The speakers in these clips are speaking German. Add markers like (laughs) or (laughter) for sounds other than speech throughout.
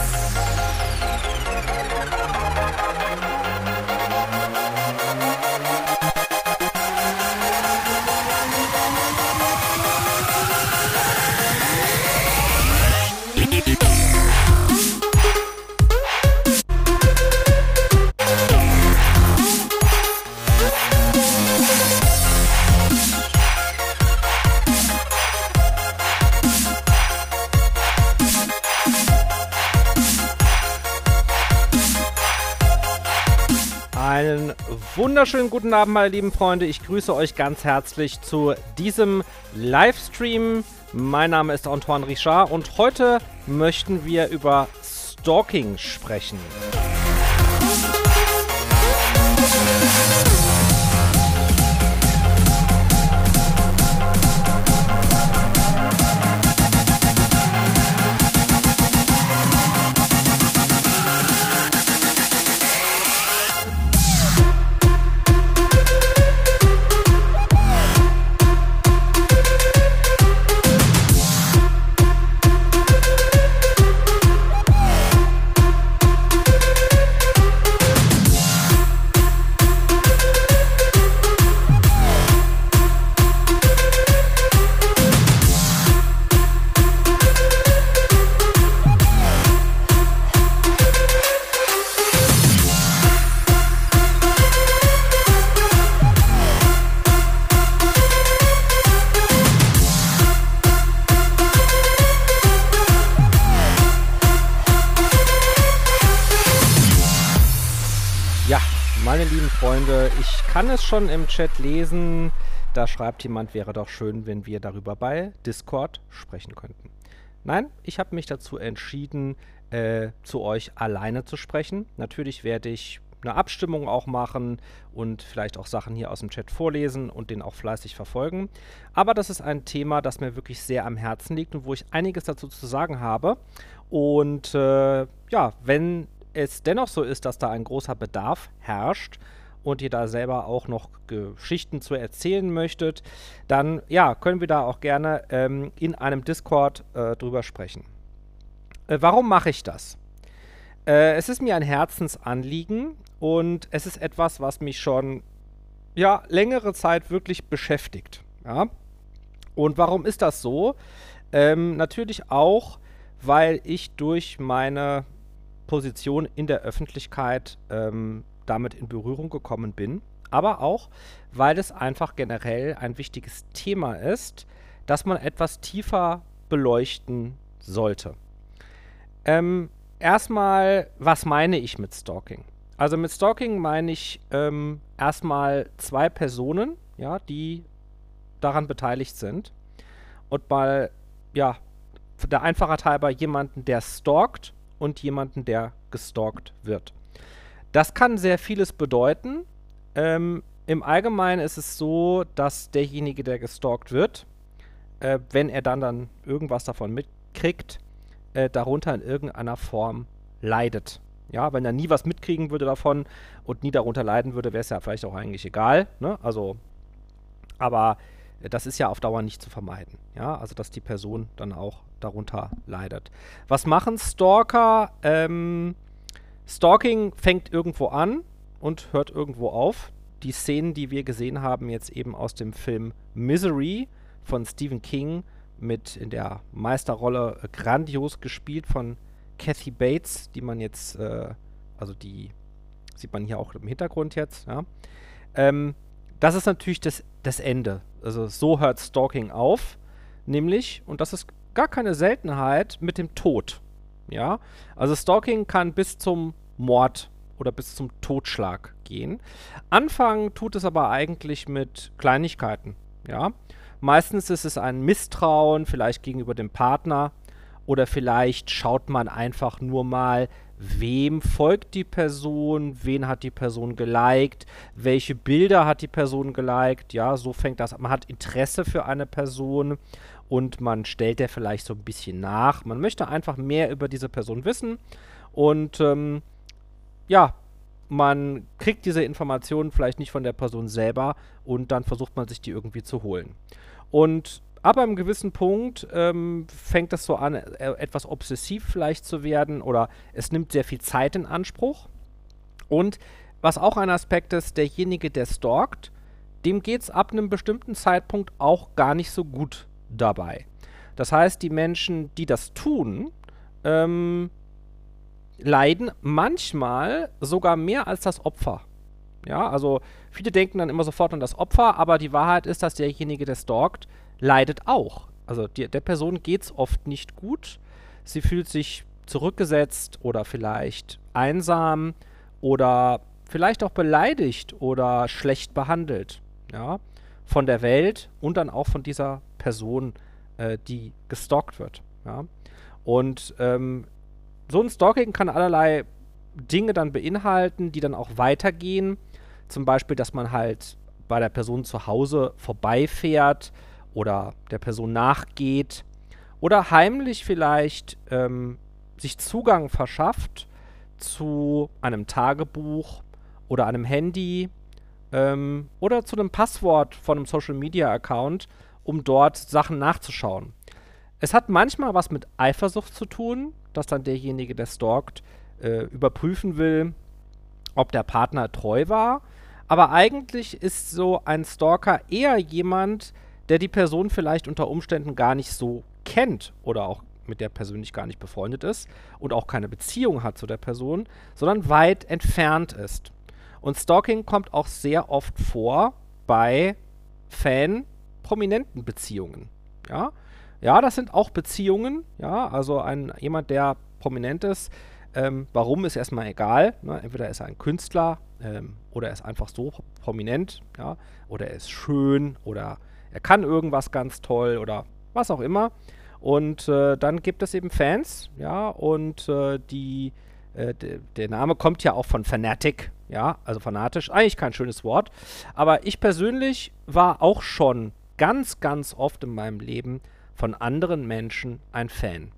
Einen wunderschönen guten Abend, meine lieben Freunde. Ich grüße euch ganz herzlich zu diesem Livestream. Mein Name ist Antoine Richard und heute möchten wir über Stalking sprechen. Ja, schon im Chat lesen. Da schreibt jemand, wäre doch schön, wenn wir darüber bei Discord sprechen könnten. Nein, ich habe mich dazu entschieden, äh, zu euch alleine zu sprechen. Natürlich werde ich eine Abstimmung auch machen und vielleicht auch Sachen hier aus dem Chat vorlesen und den auch fleißig verfolgen. Aber das ist ein Thema, das mir wirklich sehr am Herzen liegt und wo ich einiges dazu zu sagen habe. Und äh, ja, wenn es dennoch so ist, dass da ein großer Bedarf herrscht und ihr da selber auch noch Geschichten zu erzählen möchtet, dann ja, können wir da auch gerne ähm, in einem Discord äh, drüber sprechen. Äh, warum mache ich das? Äh, es ist mir ein Herzensanliegen und es ist etwas, was mich schon ja, längere Zeit wirklich beschäftigt. Ja? Und warum ist das so? Ähm, natürlich auch, weil ich durch meine Position in der Öffentlichkeit ähm, damit in Berührung gekommen bin, aber auch, weil es einfach generell ein wichtiges Thema ist, das man etwas tiefer beleuchten sollte. Ähm, erstmal, was meine ich mit Stalking? Also mit Stalking meine ich ähm, erstmal zwei Personen, ja, die daran beteiligt sind. Und mal, ja, der Einfachheit halber jemanden, der stalkt und jemanden, der gestalkt wird. Das kann sehr vieles bedeuten. Ähm, Im Allgemeinen ist es so, dass derjenige, der gestalkt wird, äh, wenn er dann, dann irgendwas davon mitkriegt, äh, darunter in irgendeiner Form leidet. Ja, wenn er nie was mitkriegen würde davon und nie darunter leiden würde, wäre es ja vielleicht auch eigentlich egal. Ne? Also, aber das ist ja auf Dauer nicht zu vermeiden. Ja, also dass die Person dann auch darunter leidet. Was machen Stalker? Ähm, Stalking fängt irgendwo an und hört irgendwo auf. Die Szenen, die wir gesehen haben, jetzt eben aus dem Film Misery von Stephen King mit in der Meisterrolle äh, grandios gespielt von Kathy Bates, die man jetzt, äh, also die sieht man hier auch im Hintergrund jetzt, ja. Ähm, das ist natürlich das, das Ende. Also so hört Stalking auf, nämlich, und das ist gar keine Seltenheit, mit dem Tod. Ja, also Stalking kann bis zum Mord oder bis zum Totschlag gehen. Anfangen tut es aber eigentlich mit Kleinigkeiten. Ja, meistens ist es ein Misstrauen, vielleicht gegenüber dem Partner, oder vielleicht schaut man einfach nur mal, wem folgt die Person, wen hat die Person geliked, welche Bilder hat die Person geliked, ja, so fängt das an. Man hat Interesse für eine Person und man stellt der vielleicht so ein bisschen nach. Man möchte einfach mehr über diese Person wissen und ähm, ja, man kriegt diese Informationen vielleicht nicht von der Person selber und dann versucht man sich die irgendwie zu holen. Und ab einem gewissen Punkt ähm, fängt das so an, äh, etwas obsessiv vielleicht zu werden oder es nimmt sehr viel Zeit in Anspruch. Und was auch ein Aspekt ist, derjenige, der stalkt, dem geht es ab einem bestimmten Zeitpunkt auch gar nicht so gut dabei. Das heißt, die Menschen, die das tun, ähm, leiden manchmal sogar mehr als das Opfer. Ja, also viele denken dann immer sofort an das Opfer, aber die Wahrheit ist, dass derjenige, der stalkt, leidet auch. Also die, der Person geht es oft nicht gut. Sie fühlt sich zurückgesetzt oder vielleicht einsam oder vielleicht auch beleidigt oder schlecht behandelt. Ja, von der Welt und dann auch von dieser Person, äh, die gestalkt wird. Ja. Und ähm, so ein Stalking kann allerlei Dinge dann beinhalten, die dann auch weitergehen. Zum Beispiel, dass man halt bei der Person zu Hause vorbeifährt oder der Person nachgeht oder heimlich vielleicht ähm, sich Zugang verschafft zu einem Tagebuch oder einem Handy ähm, oder zu einem Passwort von einem Social Media Account, um dort Sachen nachzuschauen. Es hat manchmal was mit Eifersucht zu tun, dass dann derjenige, der stalkt, äh, überprüfen will, ob der Partner treu war. Aber eigentlich ist so ein Stalker eher jemand, der die Person vielleicht unter Umständen gar nicht so kennt oder auch mit der persönlich gar nicht befreundet ist und auch keine Beziehung hat zu der Person, sondern weit entfernt ist. Und Stalking kommt auch sehr oft vor bei Fan-prominenten Beziehungen. Ja? Ja, das sind auch Beziehungen, ja, also ein, jemand, der prominent ist, ähm, warum ist erstmal egal. Ne? Entweder ist er ein Künstler ähm, oder er ist einfach so prominent, ja, oder er ist schön oder er kann irgendwas ganz toll oder was auch immer. Und äh, dann gibt es eben Fans, ja, und äh, die, äh, der Name kommt ja auch von Fanatic, ja, also fanatisch, eigentlich kein schönes Wort. Aber ich persönlich war auch schon ganz, ganz oft in meinem Leben von anderen Menschen ein Fan.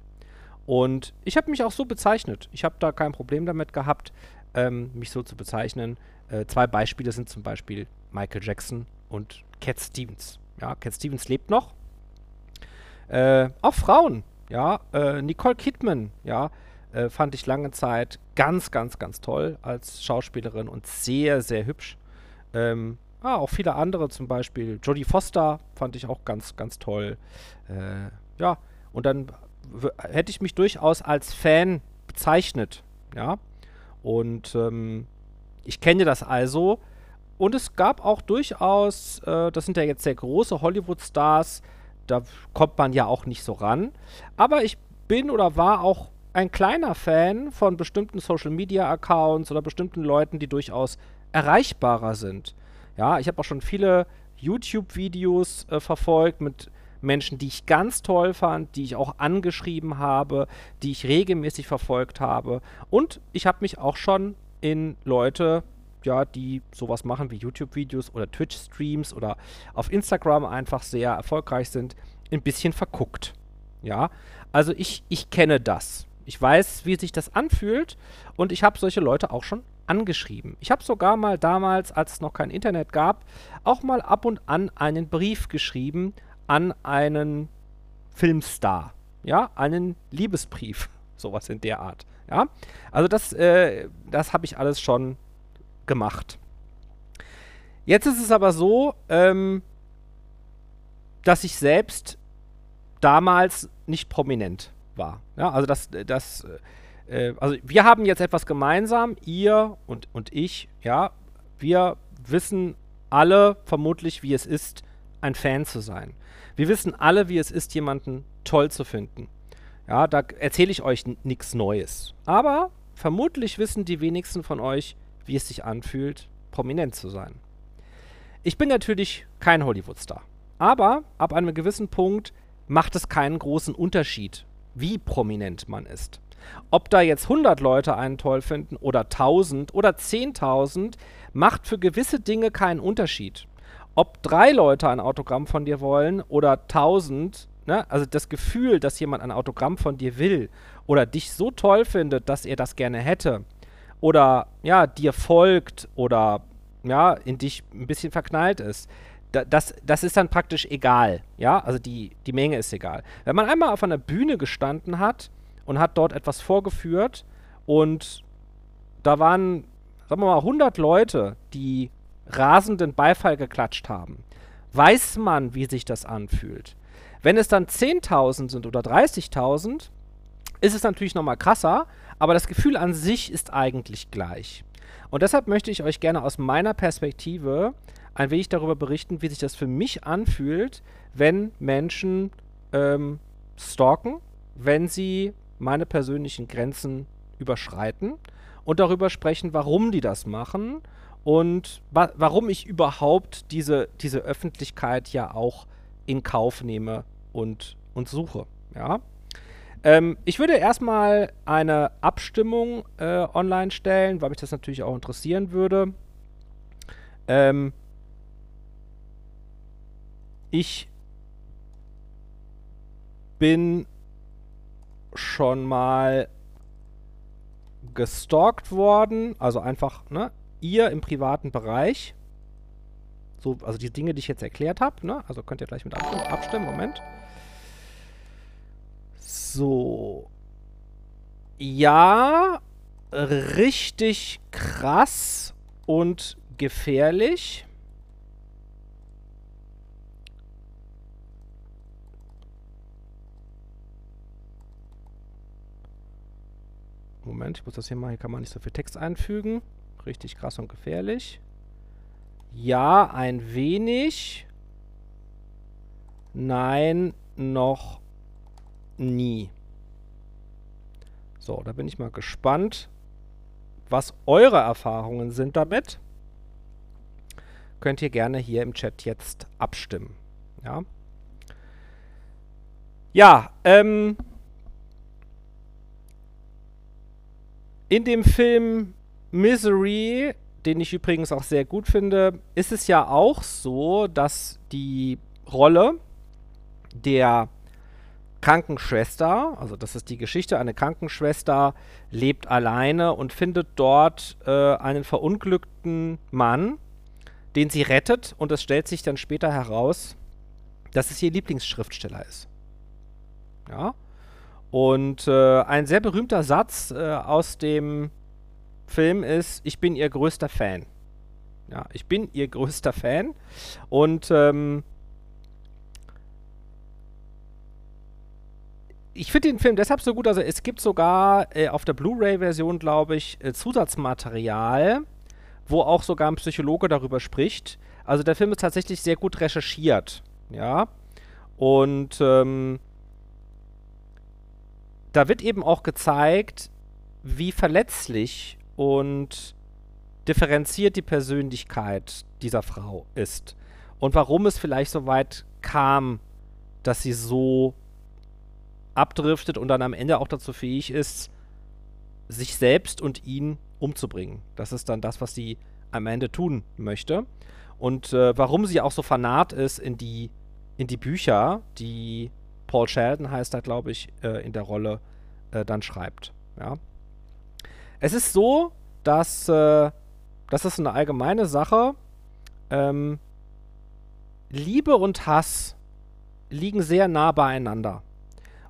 Und ich habe mich auch so bezeichnet. Ich habe da kein Problem damit gehabt, ähm, mich so zu bezeichnen. Äh, zwei Beispiele sind zum Beispiel Michael Jackson und Cat Stevens. Ja, Cat Stevens lebt noch. Äh, auch Frauen, ja, äh, Nicole Kidman, ja, äh, fand ich lange Zeit ganz, ganz, ganz toll als Schauspielerin und sehr, sehr hübsch. Ähm, Ah, auch viele andere, zum Beispiel Jodie Foster fand ich auch ganz, ganz toll. Äh, ja, und dann hätte ich mich durchaus als Fan bezeichnet, ja. Und ähm, ich kenne das also. Und es gab auch durchaus, äh, das sind ja jetzt sehr große Hollywood-Stars, da kommt man ja auch nicht so ran. Aber ich bin oder war auch ein kleiner Fan von bestimmten Social-Media-Accounts oder bestimmten Leuten, die durchaus erreichbarer sind. Ja, ich habe auch schon viele YouTube-Videos äh, verfolgt mit Menschen, die ich ganz toll fand, die ich auch angeschrieben habe, die ich regelmäßig verfolgt habe. Und ich habe mich auch schon in Leute, ja, die sowas machen wie YouTube-Videos oder Twitch-Streams oder auf Instagram einfach sehr erfolgreich sind, ein bisschen verguckt. Ja, also ich, ich kenne das. Ich weiß, wie sich das anfühlt und ich habe solche Leute auch schon angeschrieben. Ich habe sogar mal damals, als es noch kein Internet gab, auch mal ab und an einen Brief geschrieben an einen Filmstar. Ja, einen Liebesbrief. (laughs) Sowas in der Art. Ja, also das, äh, das habe ich alles schon gemacht. Jetzt ist es aber so, ähm, dass ich selbst damals nicht prominent war. Ja, also das, das äh, also wir haben jetzt etwas gemeinsam, ihr und, und ich, ja, wir wissen alle vermutlich, wie es ist, ein Fan zu sein. Wir wissen alle, wie es ist, jemanden toll zu finden. Ja, da erzähle ich euch nichts Neues. Aber vermutlich wissen die wenigsten von euch, wie es sich anfühlt, prominent zu sein. Ich bin natürlich kein Hollywood-Star. Aber ab einem gewissen Punkt macht es keinen großen Unterschied, wie prominent man ist. Ob da jetzt 100 Leute einen toll finden oder 1000 oder 10.000, macht für gewisse Dinge keinen Unterschied. Ob drei Leute ein Autogramm von dir wollen oder 1000, ne? also das Gefühl, dass jemand ein Autogramm von dir will oder dich so toll findet, dass er das gerne hätte oder ja, dir folgt oder ja, in dich ein bisschen verknallt ist, da, das, das ist dann praktisch egal. Ja, also die, die Menge ist egal. Wenn man einmal auf einer Bühne gestanden hat und hat dort etwas vorgeführt und da waren, sagen wir mal, 100 Leute, die rasenden Beifall geklatscht haben, weiß man, wie sich das anfühlt. Wenn es dann 10.000 sind oder 30.000, ist es natürlich nochmal krasser, aber das Gefühl an sich ist eigentlich gleich. Und deshalb möchte ich euch gerne aus meiner Perspektive ein wenig darüber berichten, wie sich das für mich anfühlt, wenn Menschen ähm, stalken, wenn sie meine persönlichen Grenzen überschreiten und darüber sprechen, warum die das machen und wa warum ich überhaupt diese, diese Öffentlichkeit ja auch in Kauf nehme und, und suche. Ja? Ähm, ich würde erstmal eine Abstimmung äh, online stellen, weil mich das natürlich auch interessieren würde. Ähm, ich bin schon mal gestalkt worden, also einfach, ne, ihr im privaten Bereich. So, also die Dinge, die ich jetzt erklärt habe, ne? Also könnt ihr gleich mit abstimmen. abstimmen. Moment. So. Ja, richtig krass und gefährlich. Moment, ich muss das hier mal, hier kann man nicht so viel Text einfügen. Richtig krass und gefährlich. Ja, ein wenig. Nein, noch nie. So, da bin ich mal gespannt, was eure Erfahrungen sind damit. Könnt ihr gerne hier im Chat jetzt abstimmen. Ja, ja ähm, in dem Film Misery, den ich übrigens auch sehr gut finde, ist es ja auch so, dass die Rolle der Krankenschwester, also das ist die Geschichte, eine Krankenschwester lebt alleine und findet dort äh, einen verunglückten Mann, den sie rettet und es stellt sich dann später heraus, dass es ihr Lieblingsschriftsteller ist. Ja. Und äh, ein sehr berühmter Satz äh, aus dem Film ist, ich bin ihr größter Fan. Ja, ich bin ihr größter Fan. Und ähm, ich finde den Film deshalb so gut, also es gibt sogar äh, auf der Blu-ray-Version, glaube ich, äh, Zusatzmaterial, wo auch sogar ein Psychologe darüber spricht. Also der Film ist tatsächlich sehr gut recherchiert, ja. Und ähm, da wird eben auch gezeigt, wie verletzlich und differenziert die Persönlichkeit dieser Frau ist. Und warum es vielleicht so weit kam, dass sie so abdriftet und dann am Ende auch dazu fähig ist, sich selbst und ihn umzubringen. Das ist dann das, was sie am Ende tun möchte. Und äh, warum sie auch so fanat ist in die, in die Bücher, die Paul Sheldon heißt da, glaube ich, äh, in der Rolle äh, dann schreibt. Ja. Es ist so, dass äh, das ist eine allgemeine Sache. Ähm, Liebe und Hass liegen sehr nah beieinander.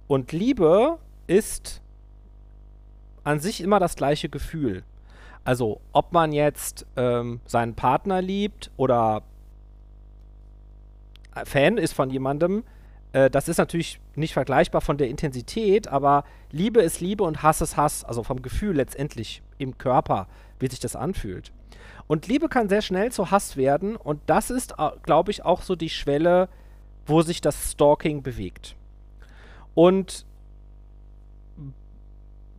Und Liebe ist an sich immer das gleiche Gefühl. Also, ob man jetzt ähm, seinen Partner liebt oder Fan ist von jemandem, äh, das ist natürlich nicht vergleichbar von der Intensität, aber Liebe ist Liebe und Hass ist Hass, also vom Gefühl letztendlich im Körper, wie sich das anfühlt. Und Liebe kann sehr schnell zu Hass werden und das ist, äh, glaube ich, auch so die Schwelle, wo sich das Stalking bewegt. Und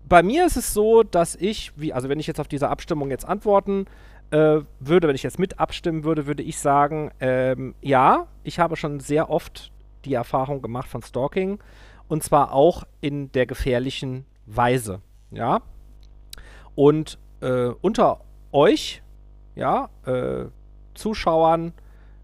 bei mir ist es so, dass ich, wie, also wenn ich jetzt auf diese Abstimmung jetzt antworten äh, würde, wenn ich jetzt mit abstimmen würde, würde ich sagen, ähm, ja, ich habe schon sehr oft die Erfahrung gemacht von Stalking und zwar auch in der gefährlichen Weise, ja. Und äh, unter euch, ja, äh, Zuschauern,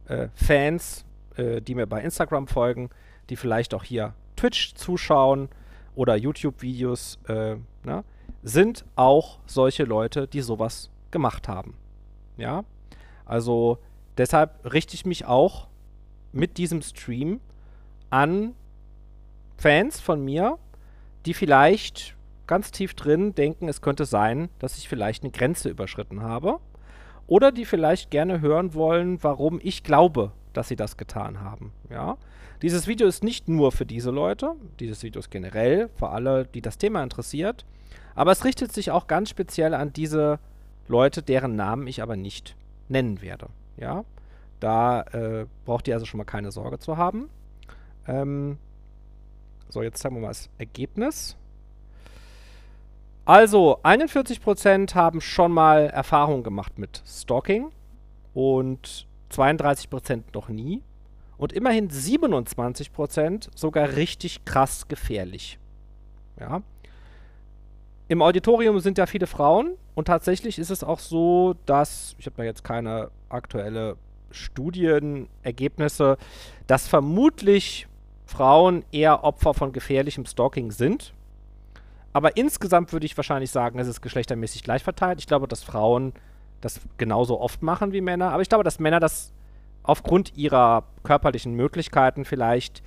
äh, Fans, äh, die mir bei Instagram folgen, die vielleicht auch hier Twitch zuschauen oder YouTube-Videos, äh, ne, sind auch solche Leute, die sowas gemacht haben. Ja, also deshalb richte ich mich auch mit diesem Stream an Fans von mir, die vielleicht ganz tief drin denken, es könnte sein, dass ich vielleicht eine Grenze überschritten habe. Oder die vielleicht gerne hören wollen, warum ich glaube, dass sie das getan haben. Ja? Dieses Video ist nicht nur für diese Leute, dieses Video ist generell für alle, die das Thema interessiert, aber es richtet sich auch ganz speziell an diese Leute, deren Namen ich aber nicht nennen werde. Ja? Da äh, braucht ihr also schon mal keine Sorge zu haben. Ähm, so, jetzt zeigen wir mal das Ergebnis. Also, 41% haben schon mal Erfahrung gemacht mit Stalking und 32% noch nie. Und immerhin 27% sogar richtig krass gefährlich. Ja. Im Auditorium sind ja viele Frauen und tatsächlich ist es auch so, dass, ich habe da jetzt keine aktuelle Studienergebnisse, dass vermutlich Frauen eher Opfer von gefährlichem Stalking sind. Aber insgesamt würde ich wahrscheinlich sagen, es ist geschlechtermäßig gleich verteilt. Ich glaube, dass Frauen das genauso oft machen wie Männer. Aber ich glaube, dass Männer das aufgrund ihrer körperlichen Möglichkeiten vielleicht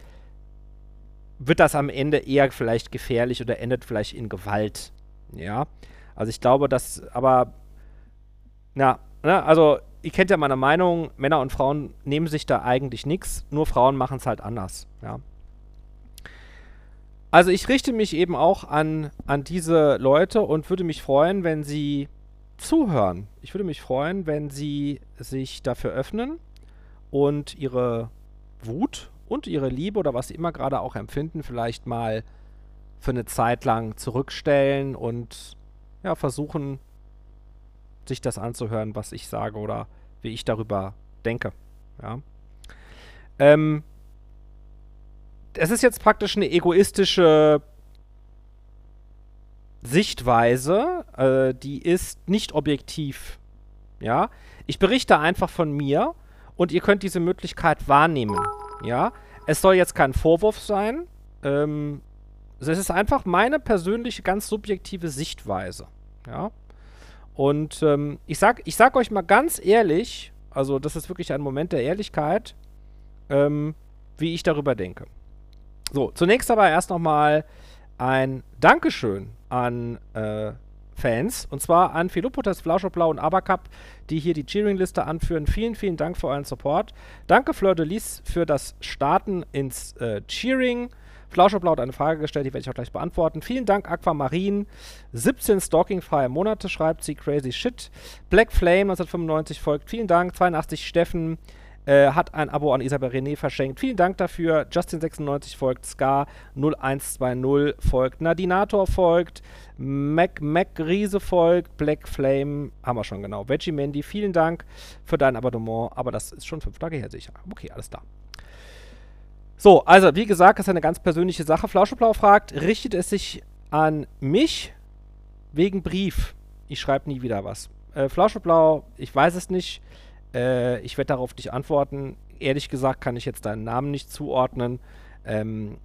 wird das am Ende eher vielleicht gefährlich oder endet vielleicht in Gewalt. Ja. Also ich glaube, dass, aber, na, ne, also ihr kennt ja meine Meinung, Männer und Frauen nehmen sich da eigentlich nichts, nur Frauen machen es halt anders, ja. Also ich richte mich eben auch an, an diese Leute und würde mich freuen, wenn sie zuhören. Ich würde mich freuen, wenn sie sich dafür öffnen und ihre Wut und ihre Liebe oder was sie immer gerade auch empfinden, vielleicht mal für eine Zeit lang zurückstellen und ja, versuchen, sich das anzuhören, was ich sage oder wie ich darüber denke. Ja. Ähm, es ist jetzt praktisch eine egoistische Sichtweise, äh, die ist nicht objektiv. Ja, ich berichte einfach von mir und ihr könnt diese Möglichkeit wahrnehmen. Ja, es soll jetzt kein Vorwurf sein. Ähm, es ist einfach meine persönliche, ganz subjektive Sichtweise. Ja. Und ähm, ich, sag, ich sag euch mal ganz ehrlich, also das ist wirklich ein Moment der Ehrlichkeit, ähm, wie ich darüber denke. So, zunächst aber erst nochmal ein Dankeschön an äh, Fans. Und zwar an Philopotes, Flauschoblau und Abercup, die hier die Cheering-Liste anführen. Vielen, vielen Dank für euren Support. Danke Fleur de Lis für das Starten ins äh, Cheering. Flauschoblau hat eine Frage gestellt, die werde ich auch gleich beantworten. Vielen Dank, Aquamarin. 17 stalkingfreie Monate, schreibt sie. Crazy Shit. Black Flame 1995 folgt. Vielen Dank. 82 Steffen. Äh, hat ein Abo an Isabel René verschenkt. Vielen Dank dafür. Justin96 folgt, Ska 0120 folgt, Nadinator folgt, Mac, Mac Riese folgt, Black Flame, haben wir schon genau. Veggie Mandy, vielen Dank für dein Abonnement, aber das ist schon fünf Tage her, sicher. Okay, alles da. So, also wie gesagt, das ist eine ganz persönliche Sache. Flauscheblau fragt, richtet es sich an mich wegen Brief? Ich schreibe nie wieder was. Äh, Flauscheblau, ich weiß es nicht. Äh, ich werde darauf nicht antworten. Ehrlich gesagt kann ich jetzt deinen Namen nicht zuordnen. Ähm,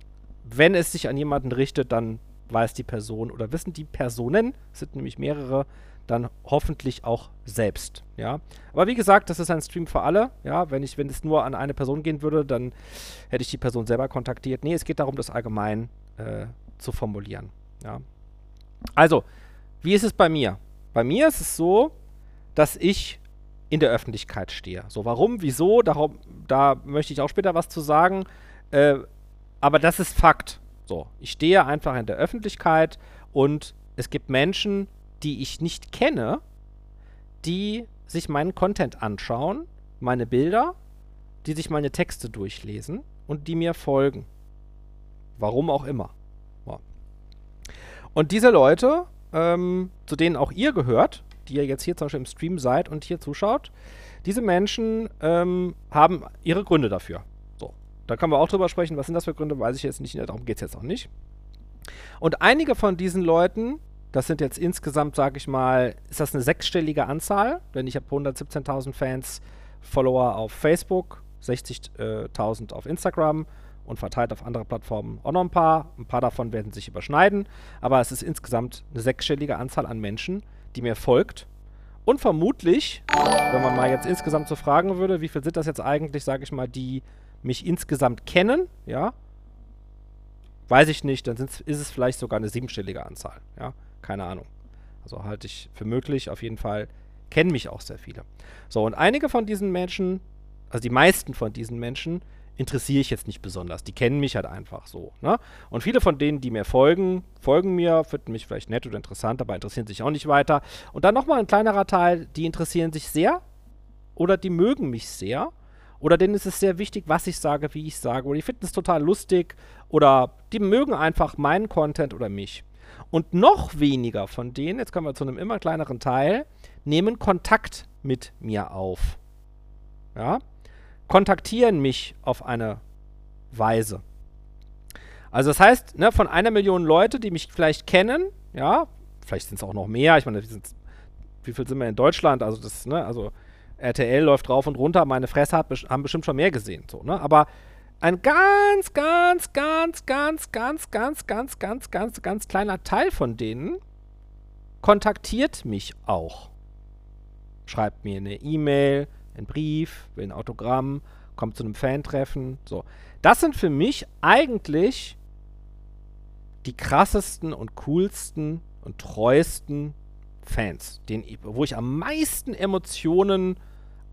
wenn es sich an jemanden richtet, dann weiß die Person oder wissen die Personen, es sind nämlich mehrere, dann hoffentlich auch selbst, ja. Aber wie gesagt, das ist ein Stream für alle, ja. Wenn ich, wenn es nur an eine Person gehen würde, dann hätte ich die Person selber kontaktiert. Nee, es geht darum, das allgemein äh, zu formulieren, ja. Also, wie ist es bei mir? Bei mir ist es so, dass ich in der Öffentlichkeit stehe. So, warum, wieso, darum, da möchte ich auch später was zu sagen. Äh, aber das ist Fakt. So, ich stehe einfach in der Öffentlichkeit und es gibt Menschen, die ich nicht kenne, die sich meinen Content anschauen, meine Bilder, die sich meine Texte durchlesen und die mir folgen. Warum auch immer. Und diese Leute, ähm, zu denen auch ihr gehört, die ihr jetzt hier zum Beispiel im Stream seid und hier zuschaut, diese Menschen ähm, haben ihre Gründe dafür. So, da können wir auch drüber sprechen. Was sind das für Gründe? Weiß ich jetzt nicht. Darum geht es jetzt auch nicht. Und einige von diesen Leuten, das sind jetzt insgesamt, sage ich mal, ist das eine sechsstellige Anzahl, denn ich habe 117.000 Fans, Follower auf Facebook, 60.000 auf Instagram und verteilt auf andere Plattformen auch noch ein paar. Ein paar davon werden sich überschneiden, aber es ist insgesamt eine sechsstellige Anzahl an Menschen, die mir folgt. Und vermutlich, wenn man mal jetzt insgesamt so fragen würde, wie viel sind das jetzt eigentlich, sage ich mal, die mich insgesamt kennen, ja, weiß ich nicht, dann ist es vielleicht sogar eine siebenstellige Anzahl, ja, keine Ahnung. Also halte ich für möglich, auf jeden Fall kennen mich auch sehr viele. So, und einige von diesen Menschen, also die meisten von diesen Menschen, interessiere ich jetzt nicht besonders. Die kennen mich halt einfach so. Ne? Und viele von denen, die mir folgen, folgen mir, finden mich vielleicht nett oder interessant, aber interessieren sich auch nicht weiter. Und dann nochmal ein kleinerer Teil, die interessieren sich sehr oder die mögen mich sehr. Oder denen ist es sehr wichtig, was ich sage, wie ich sage. Oder die finden es total lustig. Oder die mögen einfach meinen Content oder mich. Und noch weniger von denen, jetzt kommen wir zu einem immer kleineren Teil, nehmen Kontakt mit mir auf. Ja? Kontaktieren mich auf eine Weise. Also das heißt, ne, von einer Million Leute, die mich vielleicht kennen, ja, vielleicht sind es auch noch mehr, ich meine, wie viel sind wir in Deutschland? Also das, ne, also RTL läuft rauf und runter, meine Fresse hat, haben bestimmt schon mehr gesehen, so, ne? Aber ein ganz, ganz, ganz, ganz, ganz, ganz, ganz, ganz, ganz, ganz kleiner Teil von denen kontaktiert mich auch. Schreibt mir eine E-Mail, einen Brief, will ein Autogramm, kommt zu einem Fan-Treffen. So. Das sind für mich eigentlich die krassesten und coolsten und treuesten Fans, den, wo ich am meisten Emotionen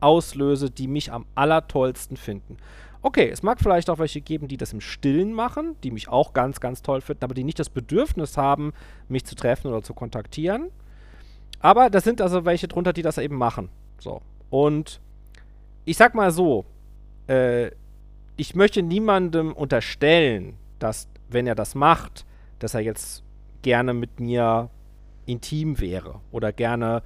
auslöse, die mich am allertollsten finden. Okay, es mag vielleicht auch welche geben, die das im Stillen machen, die mich auch ganz, ganz toll finden, aber die nicht das Bedürfnis haben, mich zu treffen oder zu kontaktieren. Aber da sind also welche drunter, die das eben machen. So. Und ich sag mal so, äh, ich möchte niemandem unterstellen, dass, wenn er das macht, dass er jetzt gerne mit mir intim wäre oder gerne,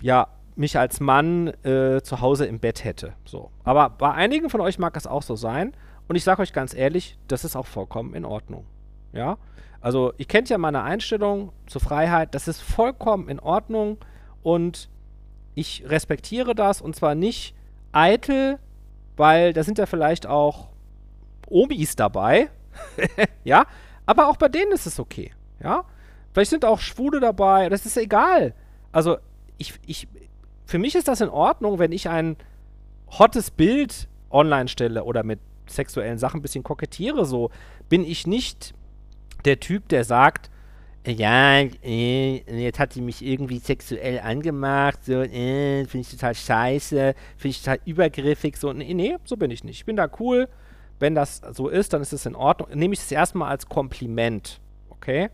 ja, mich als Mann äh, zu Hause im Bett hätte. So. Aber bei einigen von euch mag das auch so sein. Und ich sage euch ganz ehrlich, das ist auch vollkommen in Ordnung. Ja? Also, ihr kennt ja meine Einstellung zur Freiheit. Das ist vollkommen in Ordnung. Und ich respektiere das. Und zwar nicht eitel, weil da sind ja vielleicht auch Omis dabei. (laughs) ja, aber auch bei denen ist es okay. Ja, vielleicht sind auch Schwule dabei. Das ist egal. Also, ich, ich, für mich ist das in Ordnung, wenn ich ein hottes Bild online stelle oder mit sexuellen Sachen ein bisschen kokettiere. So bin ich nicht der Typ, der sagt, ja, äh, jetzt hat sie mich irgendwie sexuell angemacht, so, äh, finde ich total scheiße, finde ich total übergriffig, so, nee, nee, so bin ich nicht. Ich bin da cool. Wenn das so ist, dann ist es in Ordnung. Nehme ich es erstmal als Kompliment, okay?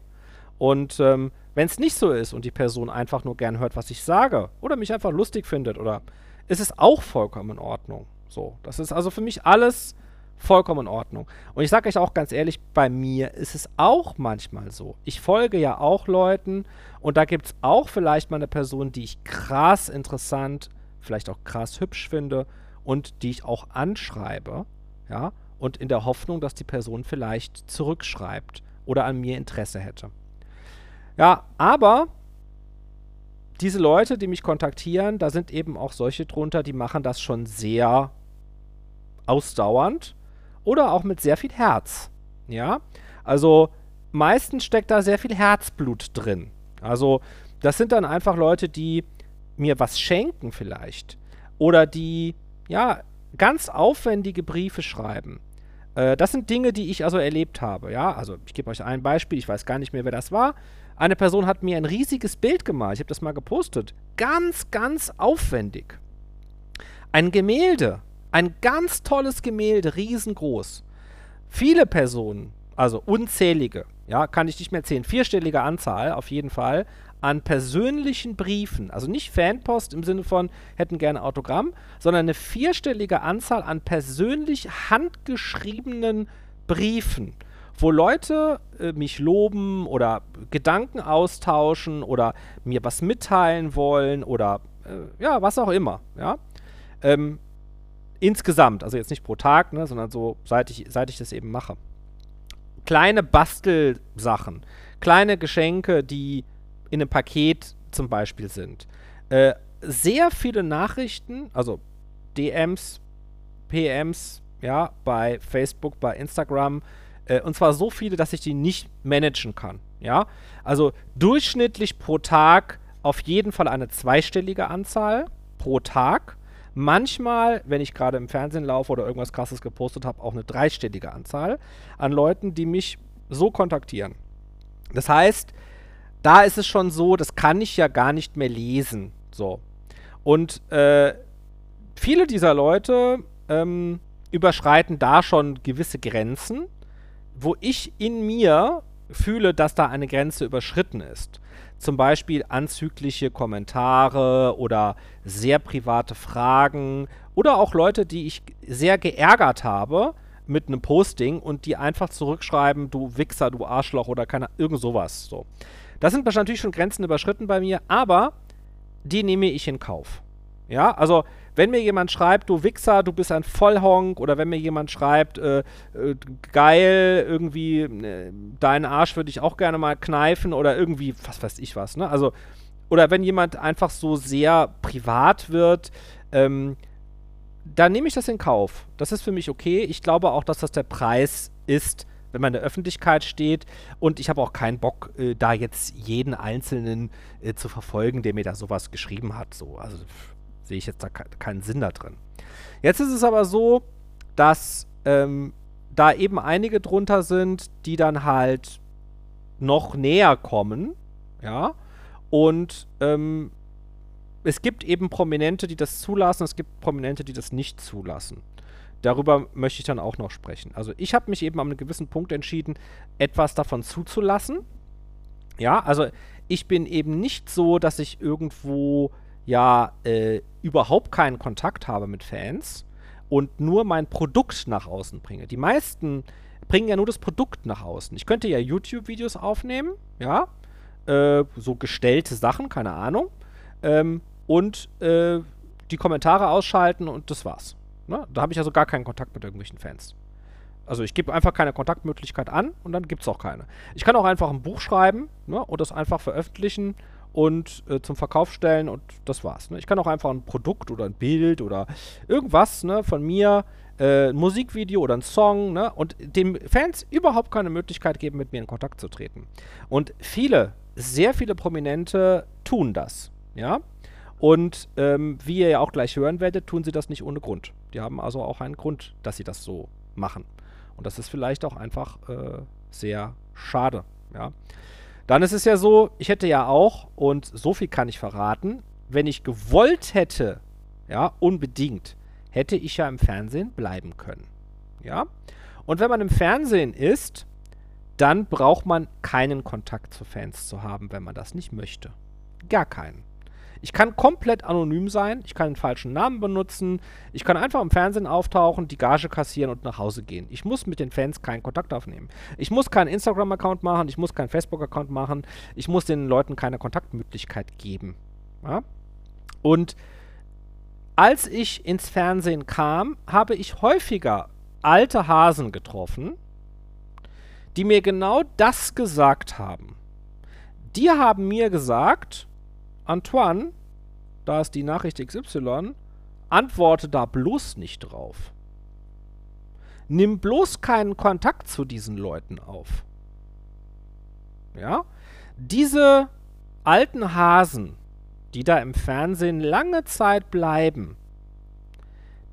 Und ähm, wenn es nicht so ist und die Person einfach nur gern hört, was ich sage, oder mich einfach lustig findet, oder ist es auch vollkommen in Ordnung. So, das ist also für mich alles vollkommen in Ordnung. Und ich sage euch auch ganz ehrlich, bei mir ist es auch manchmal so. Ich folge ja auch Leuten und da gibt es auch vielleicht mal eine Person, die ich krass interessant, vielleicht auch krass hübsch finde und die ich auch anschreibe, ja, und in der Hoffnung, dass die Person vielleicht zurückschreibt oder an mir Interesse hätte. Ja, aber diese Leute, die mich kontaktieren, da sind eben auch solche drunter, die machen das schon sehr ausdauernd oder auch mit sehr viel Herz. Ja, also meistens steckt da sehr viel Herzblut drin. Also das sind dann einfach Leute, die mir was schenken vielleicht oder die ja ganz aufwendige Briefe schreiben. Äh, das sind Dinge, die ich also erlebt habe. Ja, also ich gebe euch ein Beispiel. Ich weiß gar nicht mehr, wer das war. Eine Person hat mir ein riesiges Bild gemalt. Ich habe das mal gepostet. Ganz, ganz aufwendig. Ein Gemälde ein ganz tolles Gemälde, riesengroß. Viele Personen, also unzählige, ja, kann ich nicht mehr zählen, vierstellige Anzahl auf jeden Fall, an persönlichen Briefen, also nicht Fanpost im Sinne von hätten gerne Autogramm, sondern eine vierstellige Anzahl an persönlich handgeschriebenen Briefen, wo Leute äh, mich loben oder Gedanken austauschen oder mir was mitteilen wollen oder äh, ja, was auch immer, ja. Ähm, Insgesamt, also jetzt nicht pro Tag, ne, sondern so, seit ich, seit ich das eben mache. Kleine Bastelsachen, kleine Geschenke, die in einem Paket zum Beispiel sind. Äh, sehr viele Nachrichten, also DMs, PMs, ja, bei Facebook, bei Instagram, äh, und zwar so viele, dass ich die nicht managen kann, ja. Also durchschnittlich pro Tag auf jeden Fall eine zweistellige Anzahl pro Tag manchmal, wenn ich gerade im Fernsehen laufe oder irgendwas krasses gepostet habe, auch eine dreistellige Anzahl an Leuten, die mich so kontaktieren. Das heißt, da ist es schon so, das kann ich ja gar nicht mehr lesen. So. Und äh, viele dieser Leute ähm, überschreiten da schon gewisse Grenzen, wo ich in mir fühle, dass da eine Grenze überschritten ist. Zum Beispiel anzügliche Kommentare oder sehr private Fragen oder auch Leute, die ich sehr geärgert habe mit einem Posting und die einfach zurückschreiben, du Wichser, du Arschloch oder keine, irgend sowas. So. Das sind natürlich schon Grenzen überschritten bei mir, aber die nehme ich in Kauf. Ja, also wenn mir jemand schreibt, du Wichser, du bist ein Vollhonk, oder wenn mir jemand schreibt, äh, äh, geil, irgendwie, äh, deinen Arsch würde ich auch gerne mal kneifen, oder irgendwie, was weiß ich was, ne? Also, oder wenn jemand einfach so sehr privat wird, ähm, dann nehme ich das in Kauf. Das ist für mich okay. Ich glaube auch, dass das der Preis ist, wenn man in der Öffentlichkeit steht. Und ich habe auch keinen Bock, äh, da jetzt jeden Einzelnen äh, zu verfolgen, der mir da sowas geschrieben hat. So. Also sehe ich jetzt da ke keinen Sinn da drin. Jetzt ist es aber so, dass ähm, da eben einige drunter sind, die dann halt noch näher kommen, ja, und ähm, es gibt eben Prominente, die das zulassen, es gibt Prominente, die das nicht zulassen. Darüber möchte ich dann auch noch sprechen. Also ich habe mich eben an einem gewissen Punkt entschieden, etwas davon zuzulassen. Ja, also ich bin eben nicht so, dass ich irgendwo ja äh, überhaupt keinen Kontakt habe mit Fans und nur mein Produkt nach außen bringe. Die meisten bringen ja nur das Produkt nach außen. Ich könnte ja YouTube-Videos aufnehmen, ja, äh, so gestellte Sachen, keine Ahnung, ähm, und äh, die Kommentare ausschalten und das war's. Ne? Da habe ich also gar keinen Kontakt mit irgendwelchen Fans. Also ich gebe einfach keine Kontaktmöglichkeit an und dann gibt es auch keine. Ich kann auch einfach ein Buch schreiben ne, und das einfach veröffentlichen und äh, zum Verkauf stellen und das war's. Ne? Ich kann auch einfach ein Produkt oder ein Bild oder irgendwas ne, von mir, äh, ein Musikvideo oder ein Song ne, und den Fans überhaupt keine Möglichkeit geben, mit mir in Kontakt zu treten. Und viele, sehr viele Prominente tun das. Ja. Und ähm, wie ihr ja auch gleich hören werdet, tun sie das nicht ohne Grund. Die haben also auch einen Grund, dass sie das so machen. Und das ist vielleicht auch einfach äh, sehr schade. Ja. Dann ist es ja so, ich hätte ja auch, und so viel kann ich verraten, wenn ich gewollt hätte, ja, unbedingt, hätte ich ja im Fernsehen bleiben können. Ja? Und wenn man im Fernsehen ist, dann braucht man keinen Kontakt zu Fans zu haben, wenn man das nicht möchte. Gar keinen. Ich kann komplett anonym sein, ich kann einen falschen Namen benutzen, ich kann einfach im Fernsehen auftauchen, die Gage kassieren und nach Hause gehen. Ich muss mit den Fans keinen Kontakt aufnehmen. Ich muss keinen Instagram-Account machen, ich muss keinen Facebook-Account machen, ich muss den Leuten keine Kontaktmöglichkeit geben. Ja? Und als ich ins Fernsehen kam, habe ich häufiger alte Hasen getroffen, die mir genau das gesagt haben. Die haben mir gesagt, Antoine, da ist die Nachricht XY, antworte da bloß nicht drauf. Nimm bloß keinen Kontakt zu diesen Leuten auf. Ja? Diese alten Hasen, die da im Fernsehen lange Zeit bleiben,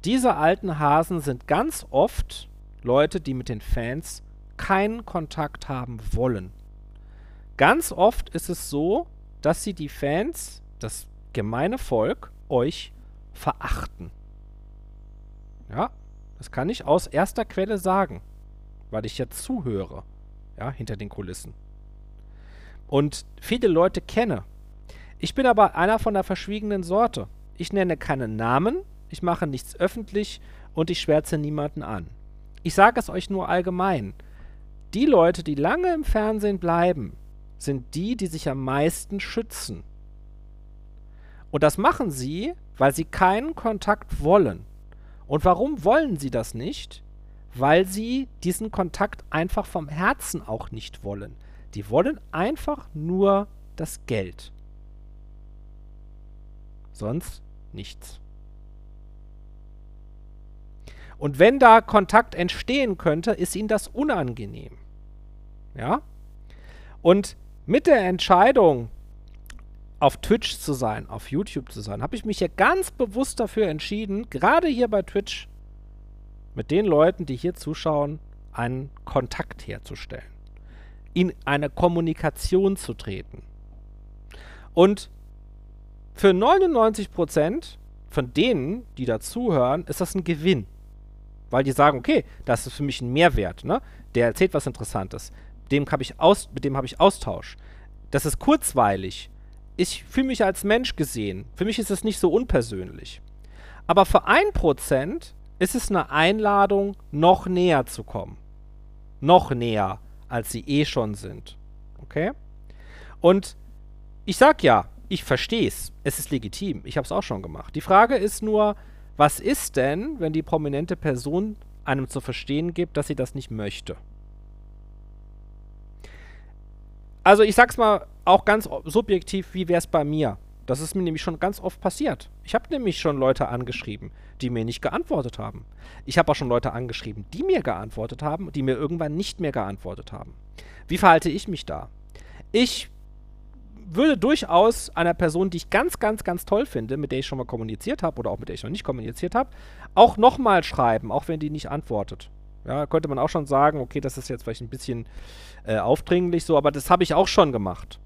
diese alten Hasen sind ganz oft Leute, die mit den Fans keinen Kontakt haben wollen. Ganz oft ist es so, dass sie die Fans, das gemeine Volk, euch verachten. Ja, das kann ich aus erster Quelle sagen, weil ich ja zuhöre, ja, hinter den Kulissen. Und viele Leute kenne. Ich bin aber einer von der verschwiegenen Sorte. Ich nenne keinen Namen, ich mache nichts öffentlich und ich schwärze niemanden an. Ich sage es euch nur allgemein. Die Leute, die lange im Fernsehen bleiben, sind die, die sich am meisten schützen. Und das machen sie, weil sie keinen Kontakt wollen. Und warum wollen sie das nicht? Weil sie diesen Kontakt einfach vom Herzen auch nicht wollen. Die wollen einfach nur das Geld. Sonst nichts. Und wenn da Kontakt entstehen könnte, ist ihnen das unangenehm. Ja? Und mit der Entscheidung, auf Twitch zu sein, auf YouTube zu sein, habe ich mich ja ganz bewusst dafür entschieden, gerade hier bei Twitch mit den Leuten, die hier zuschauen, einen Kontakt herzustellen, in eine Kommunikation zu treten. Und für 99% von denen, die dazuhören, ist das ein Gewinn. Weil die sagen, okay, das ist für mich ein Mehrwert, ne? Der erzählt was Interessantes. Dem ich aus, mit dem habe ich Austausch. Das ist kurzweilig. Ich fühle mich als Mensch gesehen. Für mich ist es nicht so unpersönlich. Aber für ein Prozent ist es eine Einladung, noch näher zu kommen. Noch näher, als sie eh schon sind. Okay? Und ich sag ja, ich verstehe es. Es ist legitim. Ich habe es auch schon gemacht. Die Frage ist nur, was ist denn, wenn die prominente Person einem zu verstehen gibt, dass sie das nicht möchte? Also ich sag's mal auch ganz subjektiv, wie wäre es bei mir? Das ist mir nämlich schon ganz oft passiert. Ich habe nämlich schon Leute angeschrieben, die mir nicht geantwortet haben. Ich habe auch schon Leute angeschrieben, die mir geantwortet haben, die mir irgendwann nicht mehr geantwortet haben. Wie verhalte ich mich da? Ich würde durchaus einer Person, die ich ganz, ganz, ganz toll finde, mit der ich schon mal kommuniziert habe oder auch mit der ich noch nicht kommuniziert habe, auch nochmal schreiben, auch wenn die nicht antwortet. Ja, könnte man auch schon sagen, okay, das ist jetzt vielleicht ein bisschen äh, aufdringlich so, aber das habe ich auch schon gemacht.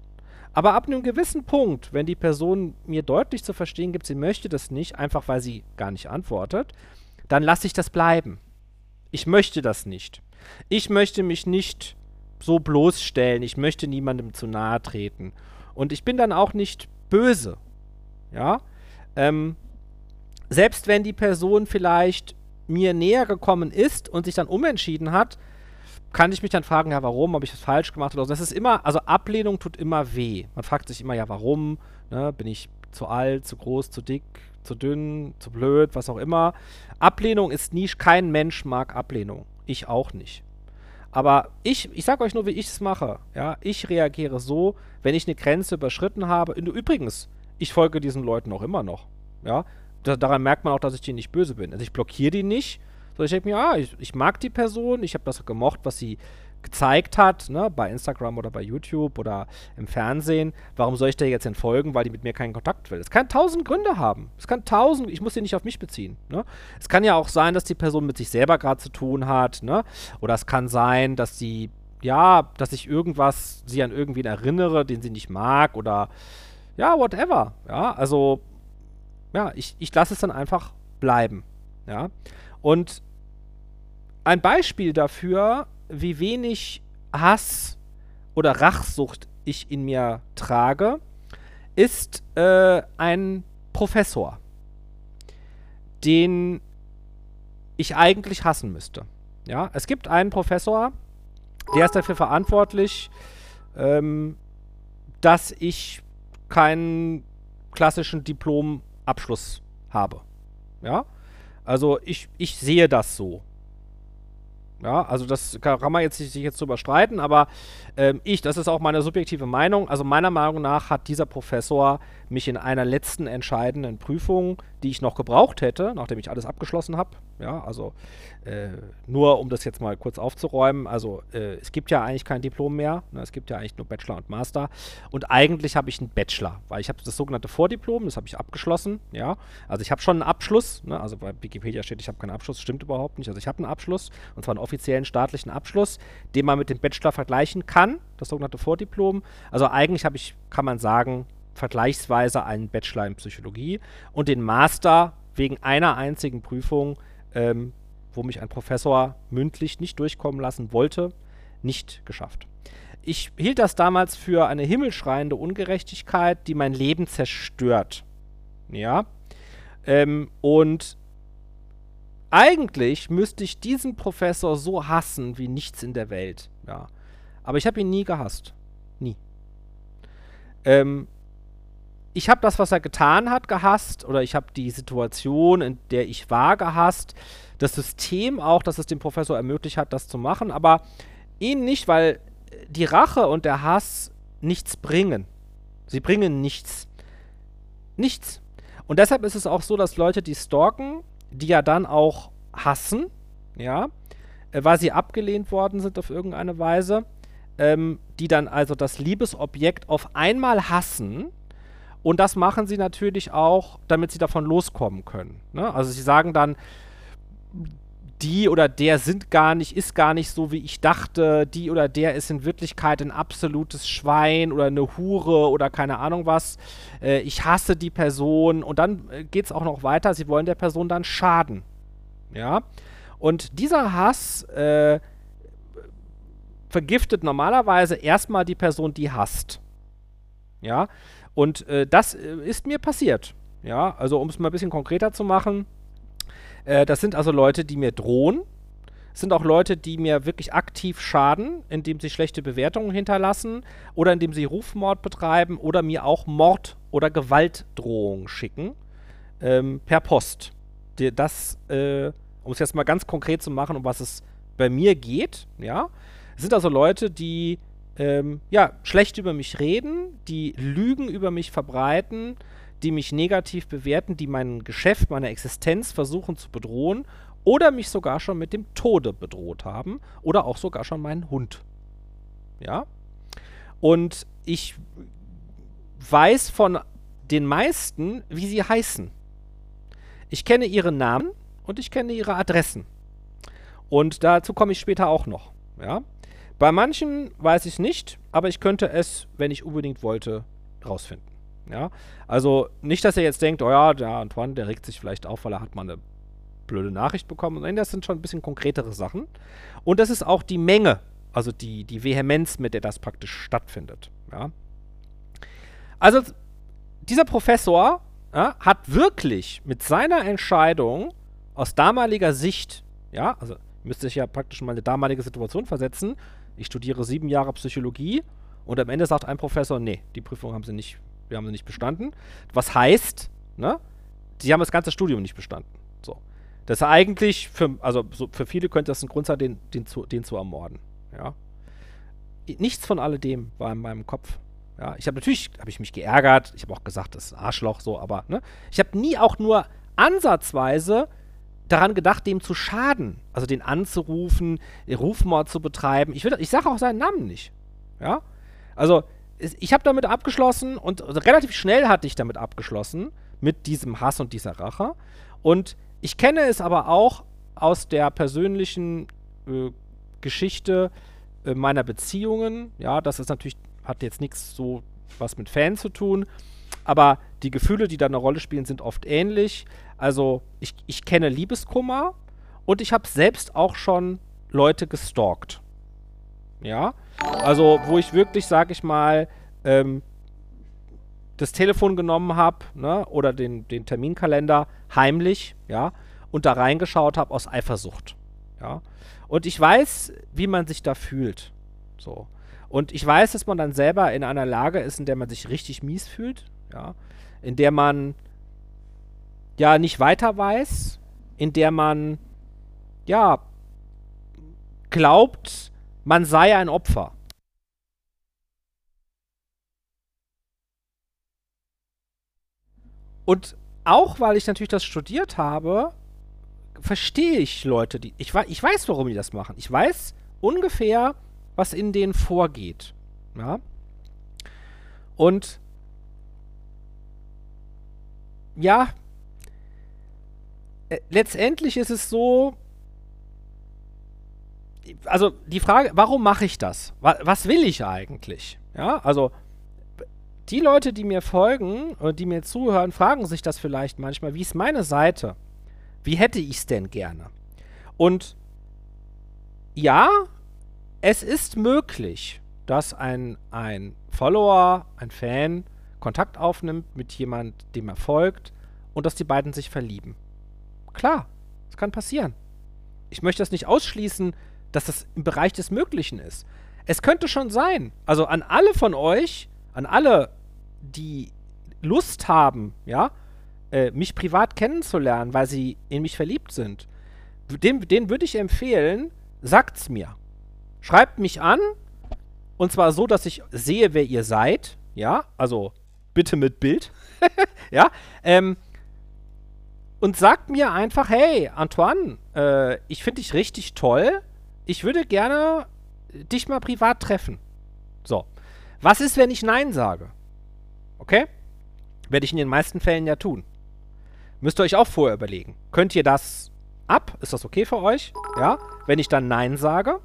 Aber ab einem gewissen Punkt, wenn die Person mir deutlich zu verstehen gibt, sie möchte das nicht, einfach weil sie gar nicht antwortet, dann lasse ich das bleiben. Ich möchte das nicht. Ich möchte mich nicht so bloßstellen. Ich möchte niemandem zu nahe treten. Und ich bin dann auch nicht böse. Ja. Ähm, selbst wenn die Person vielleicht mir näher gekommen ist und sich dann umentschieden hat, kann ich mich dann fragen, ja, warum, habe ich das falsch gemacht oder so. Das ist immer, also Ablehnung tut immer weh. Man fragt sich immer, ja, warum? Ne? Bin ich zu alt, zu groß, zu dick, zu dünn, zu blöd, was auch immer. Ablehnung ist nie, kein Mensch mag Ablehnung. Ich auch nicht. Aber ich, ich sage euch nur, wie ich es mache. Ja, ich reagiere so, wenn ich eine Grenze überschritten habe. Übrigens, ich folge diesen Leuten auch immer noch. Ja, da, daran merkt man auch, dass ich die nicht böse bin. Also ich blockiere die nicht, so, ich denke mir, ah, ich, ich, mag die Person, ich habe das gemocht, was sie gezeigt hat, ne, bei Instagram oder bei YouTube oder im Fernsehen. Warum soll ich der jetzt entfolgen, weil die mit mir keinen Kontakt will? Es kann tausend Gründe haben. Es kann tausend, ich muss sie nicht auf mich beziehen. Ne? Es kann ja auch sein, dass die Person mit sich selber gerade zu tun hat, ne? Oder es kann sein, dass sie, ja, dass ich irgendwas, sie an irgendwen erinnere, den sie nicht mag oder ja, whatever. Ja, also, ja, ich, ich lasse es dann einfach bleiben. Ja. Und ein Beispiel dafür, wie wenig Hass oder Rachsucht ich in mir trage, ist äh, ein Professor, den ich eigentlich hassen müsste. Ja, es gibt einen Professor, der ist dafür verantwortlich, ähm, dass ich keinen klassischen Diplomabschluss habe. Ja, also ich, ich sehe das so. Ja, also das kann man jetzt sich jetzt drüber streiten, aber ähm, ich, das ist auch meine subjektive Meinung. Also meiner Meinung nach hat dieser Professor mich in einer letzten entscheidenden Prüfung, die ich noch gebraucht hätte, nachdem ich alles abgeschlossen habe, ja, also äh, nur um das jetzt mal kurz aufzuräumen, also äh, es gibt ja eigentlich kein Diplom mehr, ne, es gibt ja eigentlich nur Bachelor und Master. Und eigentlich habe ich einen Bachelor, weil ich habe das sogenannte Vordiplom, das habe ich abgeschlossen, ja, also ich habe schon einen Abschluss, ne, also bei Wikipedia steht, ich habe keinen Abschluss, stimmt überhaupt nicht, also ich habe einen Abschluss und zwar einen offiziellen staatlichen Abschluss, den man mit dem Bachelor vergleichen kann, das sogenannte Vordiplom, also eigentlich habe ich, kann man sagen, vergleichsweise einen Bachelor in Psychologie und den Master wegen einer einzigen Prüfung, ähm, wo mich ein Professor mündlich nicht durchkommen lassen wollte, nicht geschafft. Ich hielt das damals für eine himmelschreiende Ungerechtigkeit, die mein Leben zerstört. Ja. Ähm, und eigentlich müsste ich diesen Professor so hassen wie nichts in der Welt. Ja. Aber ich habe ihn nie gehasst. Nie. Ähm, ich habe das, was er getan hat, gehasst oder ich habe die Situation, in der ich war, gehasst. Das System auch, dass es dem Professor ermöglicht hat, das zu machen, aber ihn nicht, weil die Rache und der Hass nichts bringen. Sie bringen nichts. Nichts. Und deshalb ist es auch so, dass Leute, die stalken, die ja dann auch hassen, ja, äh, weil sie abgelehnt worden sind auf irgendeine Weise, ähm, die dann also das Liebesobjekt auf einmal hassen, Und das machen sie natürlich auch, damit sie davon loskommen können. Ne? Also sie sagen dann, die oder der sind gar nicht, ist gar nicht so, wie ich dachte. Die oder der ist in Wirklichkeit ein absolutes Schwein oder eine Hure oder keine Ahnung was. Äh, ich hasse die Person. Und dann äh, geht es auch noch weiter. Sie wollen der Person dann schaden. Ja. Und dieser Hass äh, vergiftet normalerweise erstmal die Person, die hasst. Ja. Und äh, das äh, ist mir passiert. Ja. Also, um es mal ein bisschen konkreter zu machen äh, das sind also Leute, die mir drohen. Es sind auch Leute, die mir wirklich aktiv schaden, indem sie schlechte Bewertungen hinterlassen oder indem sie Rufmord betreiben oder mir auch Mord- oder Gewaltdrohungen schicken ähm, per Post. Die, das, äh, um es jetzt mal ganz konkret zu machen, um was es bei mir geht, ja, es sind also Leute, die ähm, ja, schlecht über mich reden, die Lügen über mich verbreiten, die mich negativ bewerten, die mein Geschäft, meine Existenz versuchen zu bedrohen oder mich sogar schon mit dem Tode bedroht haben oder auch sogar schon meinen Hund. Ja? Und ich weiß von den meisten, wie sie heißen. Ich kenne ihre Namen und ich kenne ihre Adressen. Und dazu komme ich später auch noch. Ja? Bei manchen weiß ich nicht, aber ich könnte es, wenn ich unbedingt wollte, rausfinden. Ja, also nicht, dass er jetzt denkt, oh ja, der Antoine, der regt sich vielleicht auf, weil er hat mal eine blöde Nachricht bekommen. Nein, das sind schon ein bisschen konkretere Sachen. Und das ist auch die Menge, also die, die Vehemenz, mit der das praktisch stattfindet. Ja. Also dieser Professor ja, hat wirklich mit seiner Entscheidung aus damaliger Sicht, ja, also müsste ich ja praktisch mal eine damalige Situation versetzen. Ich studiere sieben Jahre Psychologie und am Ende sagt ein Professor, nee, die Prüfung haben sie nicht wir haben sie nicht bestanden. Was heißt, ne? Die haben das ganze Studium nicht bestanden. So. Das ist eigentlich, für, also so für viele könnte das ein Grund sein, den, den, zu, den zu ermorden. Ja. Nichts von alledem war in meinem Kopf. Ja, ich habe natürlich, habe ich mich geärgert, ich habe auch gesagt, das ist ein Arschloch so, aber ne, ich habe nie auch nur ansatzweise daran gedacht, dem zu schaden, also den anzurufen, den Rufmord zu betreiben. Ich, ich sage auch seinen Namen nicht. Ja, also ich habe damit abgeschlossen und also relativ schnell hatte ich damit abgeschlossen mit diesem Hass und dieser Rache. Und ich kenne es aber auch aus der persönlichen äh, Geschichte äh, meiner Beziehungen. Ja, das ist natürlich, hat jetzt nichts so was mit Fans zu tun. Aber die Gefühle, die da eine Rolle spielen, sind oft ähnlich. Also ich, ich kenne Liebeskummer und ich habe selbst auch schon Leute gestalkt. Ja, also wo ich wirklich, sag ich mal, ähm, das Telefon genommen habe, ne, oder den, den Terminkalender heimlich, ja, und da reingeschaut habe aus Eifersucht, ja. Und ich weiß, wie man sich da fühlt, so. Und ich weiß, dass man dann selber in einer Lage ist, in der man sich richtig mies fühlt, ja, in der man ja nicht weiter weiß, in der man ja glaubt, man sei ein Opfer. Und auch weil ich natürlich das studiert habe, verstehe ich Leute, die. Ich, ich weiß, warum die das machen. Ich weiß ungefähr, was in denen vorgeht. Ja. Und ja, äh, letztendlich ist es so, also die Frage, warum mache ich das? Was, was will ich eigentlich? Ja, also die Leute, die mir folgen und die mir zuhören, fragen sich das vielleicht manchmal, wie ist meine Seite? Wie hätte ich es denn gerne? Und ja, es ist möglich, dass ein, ein Follower, ein Fan Kontakt aufnimmt mit jemand, dem er folgt und dass die beiden sich verlieben. Klar, das kann passieren. Ich möchte das nicht ausschließen, dass das im Bereich des Möglichen ist. Es könnte schon sein. Also an alle von euch, an alle, die Lust haben, ja, äh, mich privat kennenzulernen, weil sie in mich verliebt sind, den, denen würde ich empfehlen, sagt's mir. Schreibt mich an, und zwar so, dass ich sehe, wer ihr seid, ja, also bitte mit Bild, (laughs) ja, ähm, und sagt mir einfach, hey, Antoine, äh, ich finde dich richtig toll, ich würde gerne dich mal privat treffen. So. Was ist, wenn ich Nein sage? Okay? Werde ich in den meisten Fällen ja tun. Müsst ihr euch auch vorher überlegen. Könnt ihr das ab? Ist das okay für euch? Ja? Wenn ich dann Nein sage?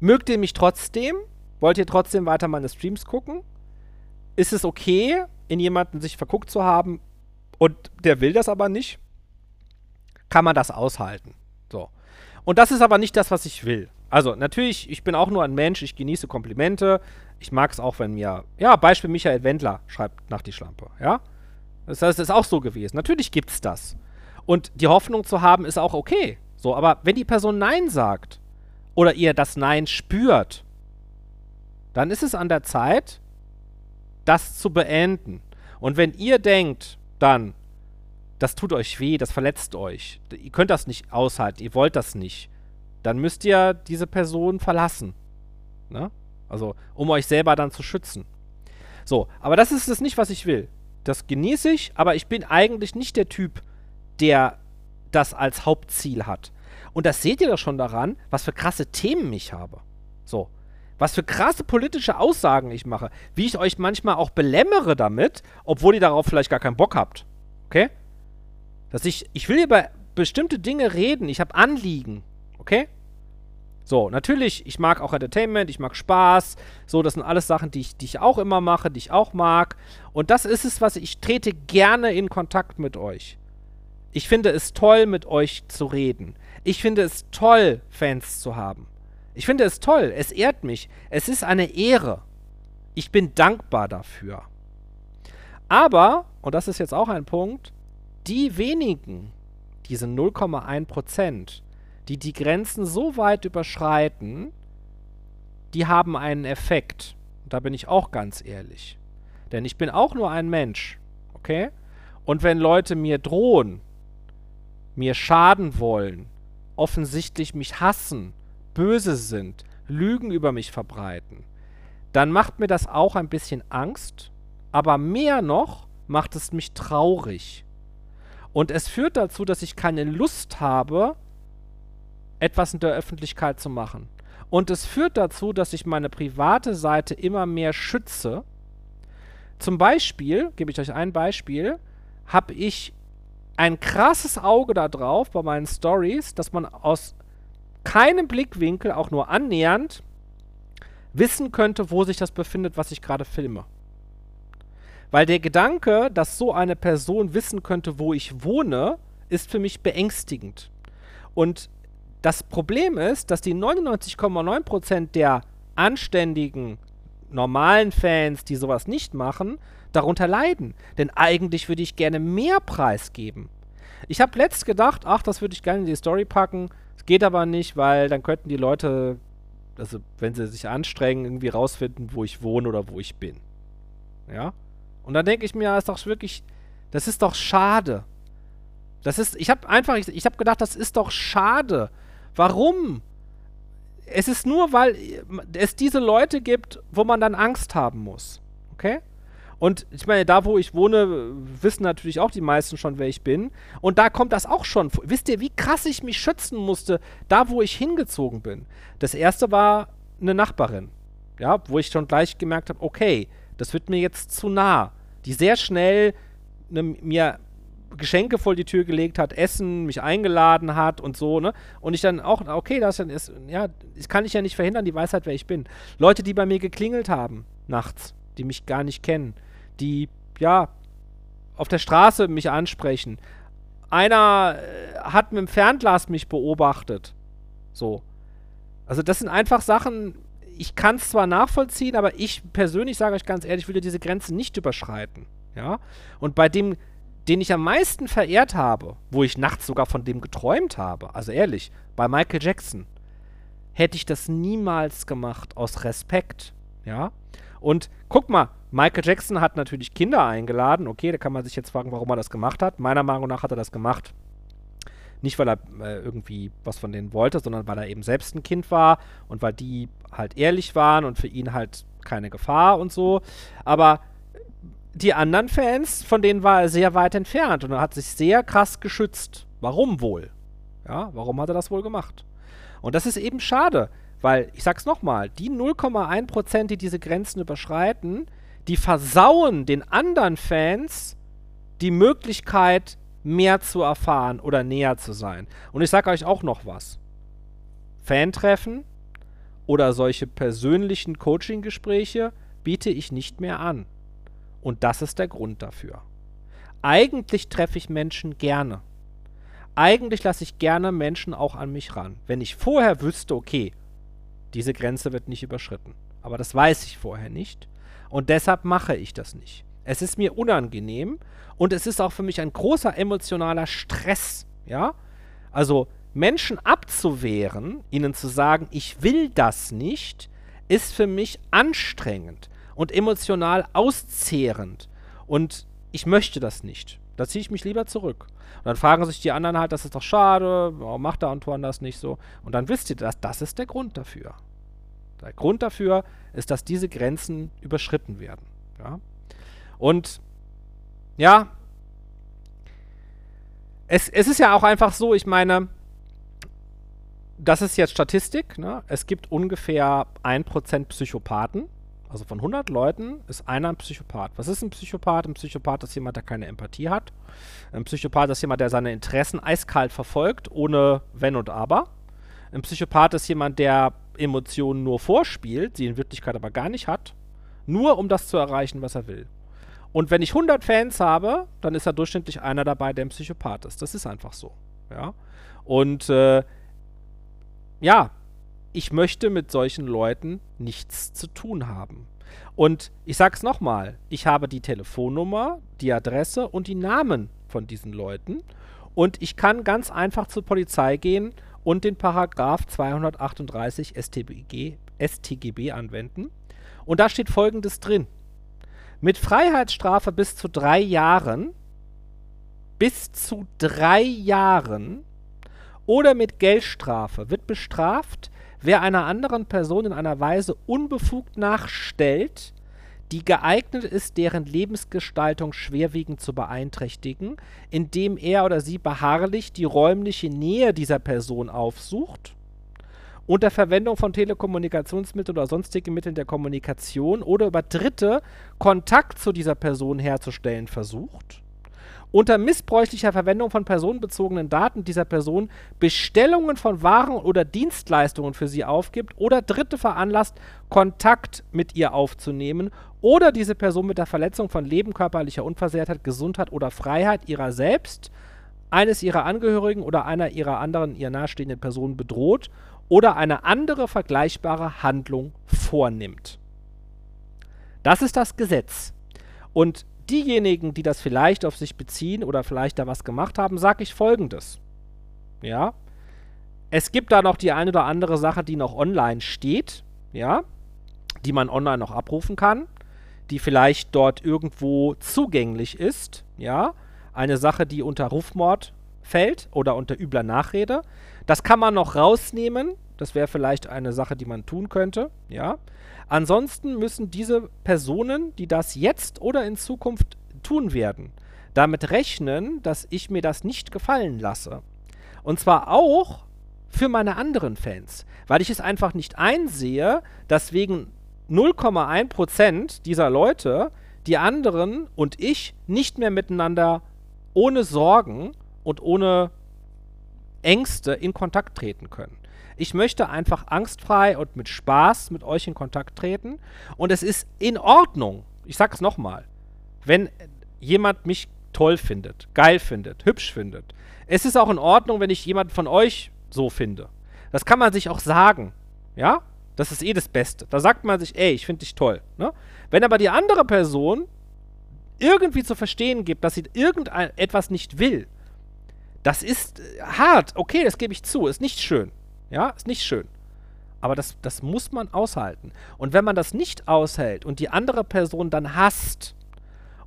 Mögt ihr mich trotzdem? Wollt ihr trotzdem weiter meine Streams gucken? Ist es okay, in jemanden sich verguckt zu haben und der will das aber nicht? Kann man das aushalten? So. Und das ist aber nicht das, was ich will. Also, natürlich, ich bin auch nur ein Mensch, ich genieße Komplimente. Ich mag es auch, wenn mir, ja, Beispiel Michael Wendler schreibt nach die Schlampe, ja? Das heißt, es ist auch so gewesen. Natürlich gibt es das. Und die Hoffnung zu haben, ist auch okay. So, aber wenn die Person Nein sagt oder ihr das Nein spürt, dann ist es an der Zeit, das zu beenden. Und wenn ihr denkt, dann, das tut euch weh, das verletzt euch, ihr könnt das nicht aushalten, ihr wollt das nicht, dann müsst ihr diese Person verlassen. Ne? Also, um euch selber dann zu schützen. So, aber das ist es nicht, was ich will. Das genieße ich, aber ich bin eigentlich nicht der Typ, der das als Hauptziel hat. Und das seht ihr doch schon daran, was für krasse Themen ich habe. So. Was für krasse politische Aussagen ich mache. Wie ich euch manchmal auch belämmere damit, obwohl ihr darauf vielleicht gar keinen Bock habt. Okay? Dass ich, ich will über bestimmte Dinge reden. Ich habe Anliegen. Okay? So, natürlich, ich mag auch Entertainment, ich mag Spaß. So, das sind alles Sachen, die ich, die ich auch immer mache, die ich auch mag. Und das ist es, was ich trete gerne in Kontakt mit euch. Ich finde es toll, mit euch zu reden. Ich finde es toll, Fans zu haben. Ich finde es toll. Es ehrt mich. Es ist eine Ehre. Ich bin dankbar dafür. Aber, und das ist jetzt auch ein Punkt, die wenigen, diese 0,1 Prozent, die die Grenzen so weit überschreiten, die haben einen Effekt. Und da bin ich auch ganz ehrlich. Denn ich bin auch nur ein Mensch. Okay? Und wenn Leute mir drohen, mir schaden wollen, offensichtlich mich hassen, böse sind, Lügen über mich verbreiten, dann macht mir das auch ein bisschen Angst, aber mehr noch macht es mich traurig. Und es führt dazu, dass ich keine Lust habe, etwas in der Öffentlichkeit zu machen. Und es führt dazu, dass ich meine private Seite immer mehr schütze. Zum Beispiel, gebe ich euch ein Beispiel, habe ich ein krasses Auge da drauf bei meinen Stories, dass man aus keinem Blickwinkel, auch nur annähernd, wissen könnte, wo sich das befindet, was ich gerade filme. Weil der Gedanke, dass so eine Person wissen könnte, wo ich wohne, ist für mich beängstigend. Und das Problem ist, dass die 99,9% der anständigen, normalen Fans, die sowas nicht machen, darunter leiden. Denn eigentlich würde ich gerne mehr Preis geben. Ich habe letzt gedacht, ach, das würde ich gerne in die Story packen. Es geht aber nicht, weil dann könnten die Leute, also wenn sie sich anstrengen, irgendwie rausfinden, wo ich wohne oder wo ich bin. Ja? Und dann denke ich mir, ist doch wirklich, das ist doch schade. Das ist, ich habe einfach, ich, ich habe gedacht, das ist doch schade. Warum? Es ist nur, weil es diese Leute gibt, wo man dann Angst haben muss. Okay? Und ich meine, da wo ich wohne, wissen natürlich auch die meisten schon, wer ich bin. Und da kommt das auch schon. Wisst ihr, wie krass ich mich schützen musste, da wo ich hingezogen bin? Das erste war eine Nachbarin. Ja, wo ich schon gleich gemerkt habe, okay, das wird mir jetzt zu nah. Die sehr schnell ne, mir Geschenke vor die Tür gelegt hat, Essen, mich eingeladen hat und so, ne? Und ich dann auch, okay, das ist, ja, das kann ich ja nicht verhindern, die weiß halt, wer ich bin. Leute, die bei mir geklingelt haben, nachts, die mich gar nicht kennen die, ja, auf der Straße mich ansprechen. Einer äh, hat mit dem Fernglas mich beobachtet. So. Also das sind einfach Sachen, ich kann es zwar nachvollziehen, aber ich persönlich sage euch ganz ehrlich, will diese Grenzen nicht überschreiten. Ja. Und bei dem, den ich am meisten verehrt habe, wo ich nachts sogar von dem geträumt habe, also ehrlich, bei Michael Jackson, hätte ich das niemals gemacht aus Respekt. Ja. Und guck mal, Michael Jackson hat natürlich Kinder eingeladen. Okay, da kann man sich jetzt fragen, warum er das gemacht hat. Meiner Meinung nach hat er das gemacht. Nicht, weil er äh, irgendwie was von denen wollte, sondern weil er eben selbst ein Kind war und weil die halt ehrlich waren und für ihn halt keine Gefahr und so. Aber die anderen Fans, von denen war er sehr weit entfernt und er hat sich sehr krass geschützt. Warum wohl? Ja, warum hat er das wohl gemacht? Und das ist eben schade, weil, ich sag's nochmal, die 0,1%, die diese Grenzen überschreiten, die versauen den anderen Fans die Möglichkeit, mehr zu erfahren oder näher zu sein. Und ich sage euch auch noch was. Fantreffen oder solche persönlichen Coaching-Gespräche biete ich nicht mehr an. Und das ist der Grund dafür. Eigentlich treffe ich Menschen gerne. Eigentlich lasse ich gerne Menschen auch an mich ran. Wenn ich vorher wüsste, okay, diese Grenze wird nicht überschritten. Aber das weiß ich vorher nicht. Und deshalb mache ich das nicht. Es ist mir unangenehm und es ist auch für mich ein großer emotionaler Stress. Ja? Also Menschen abzuwehren, ihnen zu sagen, ich will das nicht, ist für mich anstrengend und emotional auszehrend. Und ich möchte das nicht. Da ziehe ich mich lieber zurück. Und dann fragen sich die anderen halt, das ist doch schade, warum macht der Antoine das nicht so? Und dann wisst ihr, das, das ist der Grund dafür. Der Grund dafür ist, dass diese Grenzen überschritten werden. Ja? Und ja, es, es ist ja auch einfach so, ich meine, das ist jetzt Statistik, ne? es gibt ungefähr 1% Psychopathen. Also von 100 Leuten ist einer ein Psychopath. Was ist ein Psychopath? Ein Psychopath ist jemand, der keine Empathie hat. Ein Psychopath ist jemand, der seine Interessen eiskalt verfolgt, ohne Wenn und Aber. Ein Psychopath ist jemand, der Emotionen nur vorspielt, sie in Wirklichkeit aber gar nicht hat, nur um das zu erreichen, was er will. Und wenn ich 100 Fans habe, dann ist da durchschnittlich einer dabei, der ein Psychopath ist. Das ist einfach so. Ja. Und äh, ja, ich möchte mit solchen Leuten nichts zu tun haben. Und ich sag's nochmal, ich habe die Telefonnummer, die Adresse und die Namen von diesen Leuten. Und ich kann ganz einfach zur Polizei gehen und den Paragraph 238 StGB, StGB anwenden. Und da steht folgendes drin. Mit Freiheitsstrafe bis zu drei Jahren, bis zu drei Jahren oder mit Geldstrafe wird bestraft, wer einer anderen Person in einer Weise unbefugt nachstellt, die geeignet ist, deren Lebensgestaltung schwerwiegend zu beeinträchtigen, indem er oder sie beharrlich die räumliche Nähe dieser Person aufsucht, unter Verwendung von Telekommunikationsmitteln oder sonstigen Mitteln der Kommunikation oder über Dritte Kontakt zu dieser Person herzustellen versucht, unter missbräuchlicher Verwendung von personenbezogenen Daten dieser Person Bestellungen von Waren oder Dienstleistungen für sie aufgibt oder Dritte veranlasst, Kontakt mit ihr aufzunehmen oder diese Person mit der Verletzung von Leben, körperlicher Unversehrtheit, Gesundheit oder Freiheit ihrer selbst, eines ihrer Angehörigen oder einer ihrer anderen ihr nahestehenden Personen bedroht oder eine andere vergleichbare Handlung vornimmt. Das ist das Gesetz. Und diejenigen, die das vielleicht auf sich beziehen oder vielleicht da was gemacht haben, sage ich folgendes. Ja. Es gibt da noch die eine oder andere Sache, die noch online steht, ja, die man online noch abrufen kann, die vielleicht dort irgendwo zugänglich ist, ja. Eine Sache, die unter Rufmord fällt oder unter übler Nachrede. Das kann man noch rausnehmen. Das wäre vielleicht eine Sache, die man tun könnte, ja. Ansonsten müssen diese Personen, die das jetzt oder in Zukunft tun werden, damit rechnen, dass ich mir das nicht gefallen lasse. Und zwar auch für meine anderen Fans, weil ich es einfach nicht einsehe, dass wegen 0,1% dieser Leute die anderen und ich nicht mehr miteinander ohne Sorgen und ohne Ängste in Kontakt treten können. Ich möchte einfach angstfrei und mit Spaß mit euch in Kontakt treten. Und es ist in Ordnung, ich sag's nochmal, wenn jemand mich toll findet, geil findet, hübsch findet. Es ist auch in Ordnung, wenn ich jemanden von euch so finde. Das kann man sich auch sagen. Ja? Das ist eh das Beste. Da sagt man sich, ey, ich finde dich toll. Ne? Wenn aber die andere Person irgendwie zu verstehen gibt, dass sie irgendetwas nicht will, das ist hart. Okay, das gebe ich zu. Ist nicht schön. Ja, ist nicht schön. Aber das, das muss man aushalten. Und wenn man das nicht aushält und die andere Person dann hasst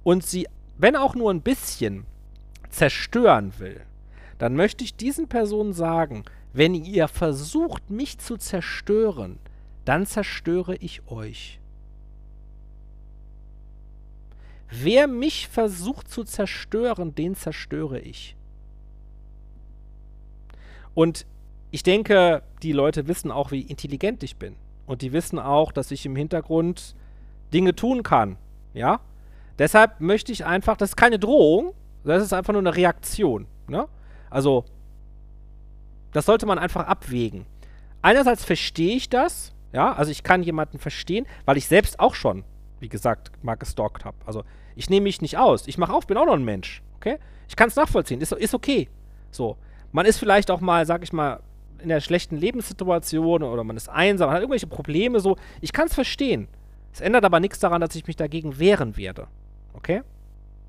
und sie, wenn auch nur ein bisschen, zerstören will, dann möchte ich diesen Personen sagen, wenn ihr versucht, mich zu zerstören, dann zerstöre ich euch. Wer mich versucht zu zerstören, den zerstöre ich. Und ich denke, die Leute wissen auch, wie intelligent ich bin. Und die wissen auch, dass ich im Hintergrund Dinge tun kann. Ja? Deshalb möchte ich einfach, das ist keine Drohung, das ist einfach nur eine Reaktion. Ne? Also, das sollte man einfach abwägen. Einerseits verstehe ich das, ja, also ich kann jemanden verstehen, weil ich selbst auch schon, wie gesagt, mal gestalkt habe. Also, ich nehme mich nicht aus. Ich mache auf, bin auch noch ein Mensch, okay? Ich kann es nachvollziehen, ist, ist okay. So. Man ist vielleicht auch mal, sag ich mal, in der schlechten Lebenssituation oder man ist einsam, man hat irgendwelche Probleme, so. Ich kann es verstehen. Es ändert aber nichts daran, dass ich mich dagegen wehren werde. Okay?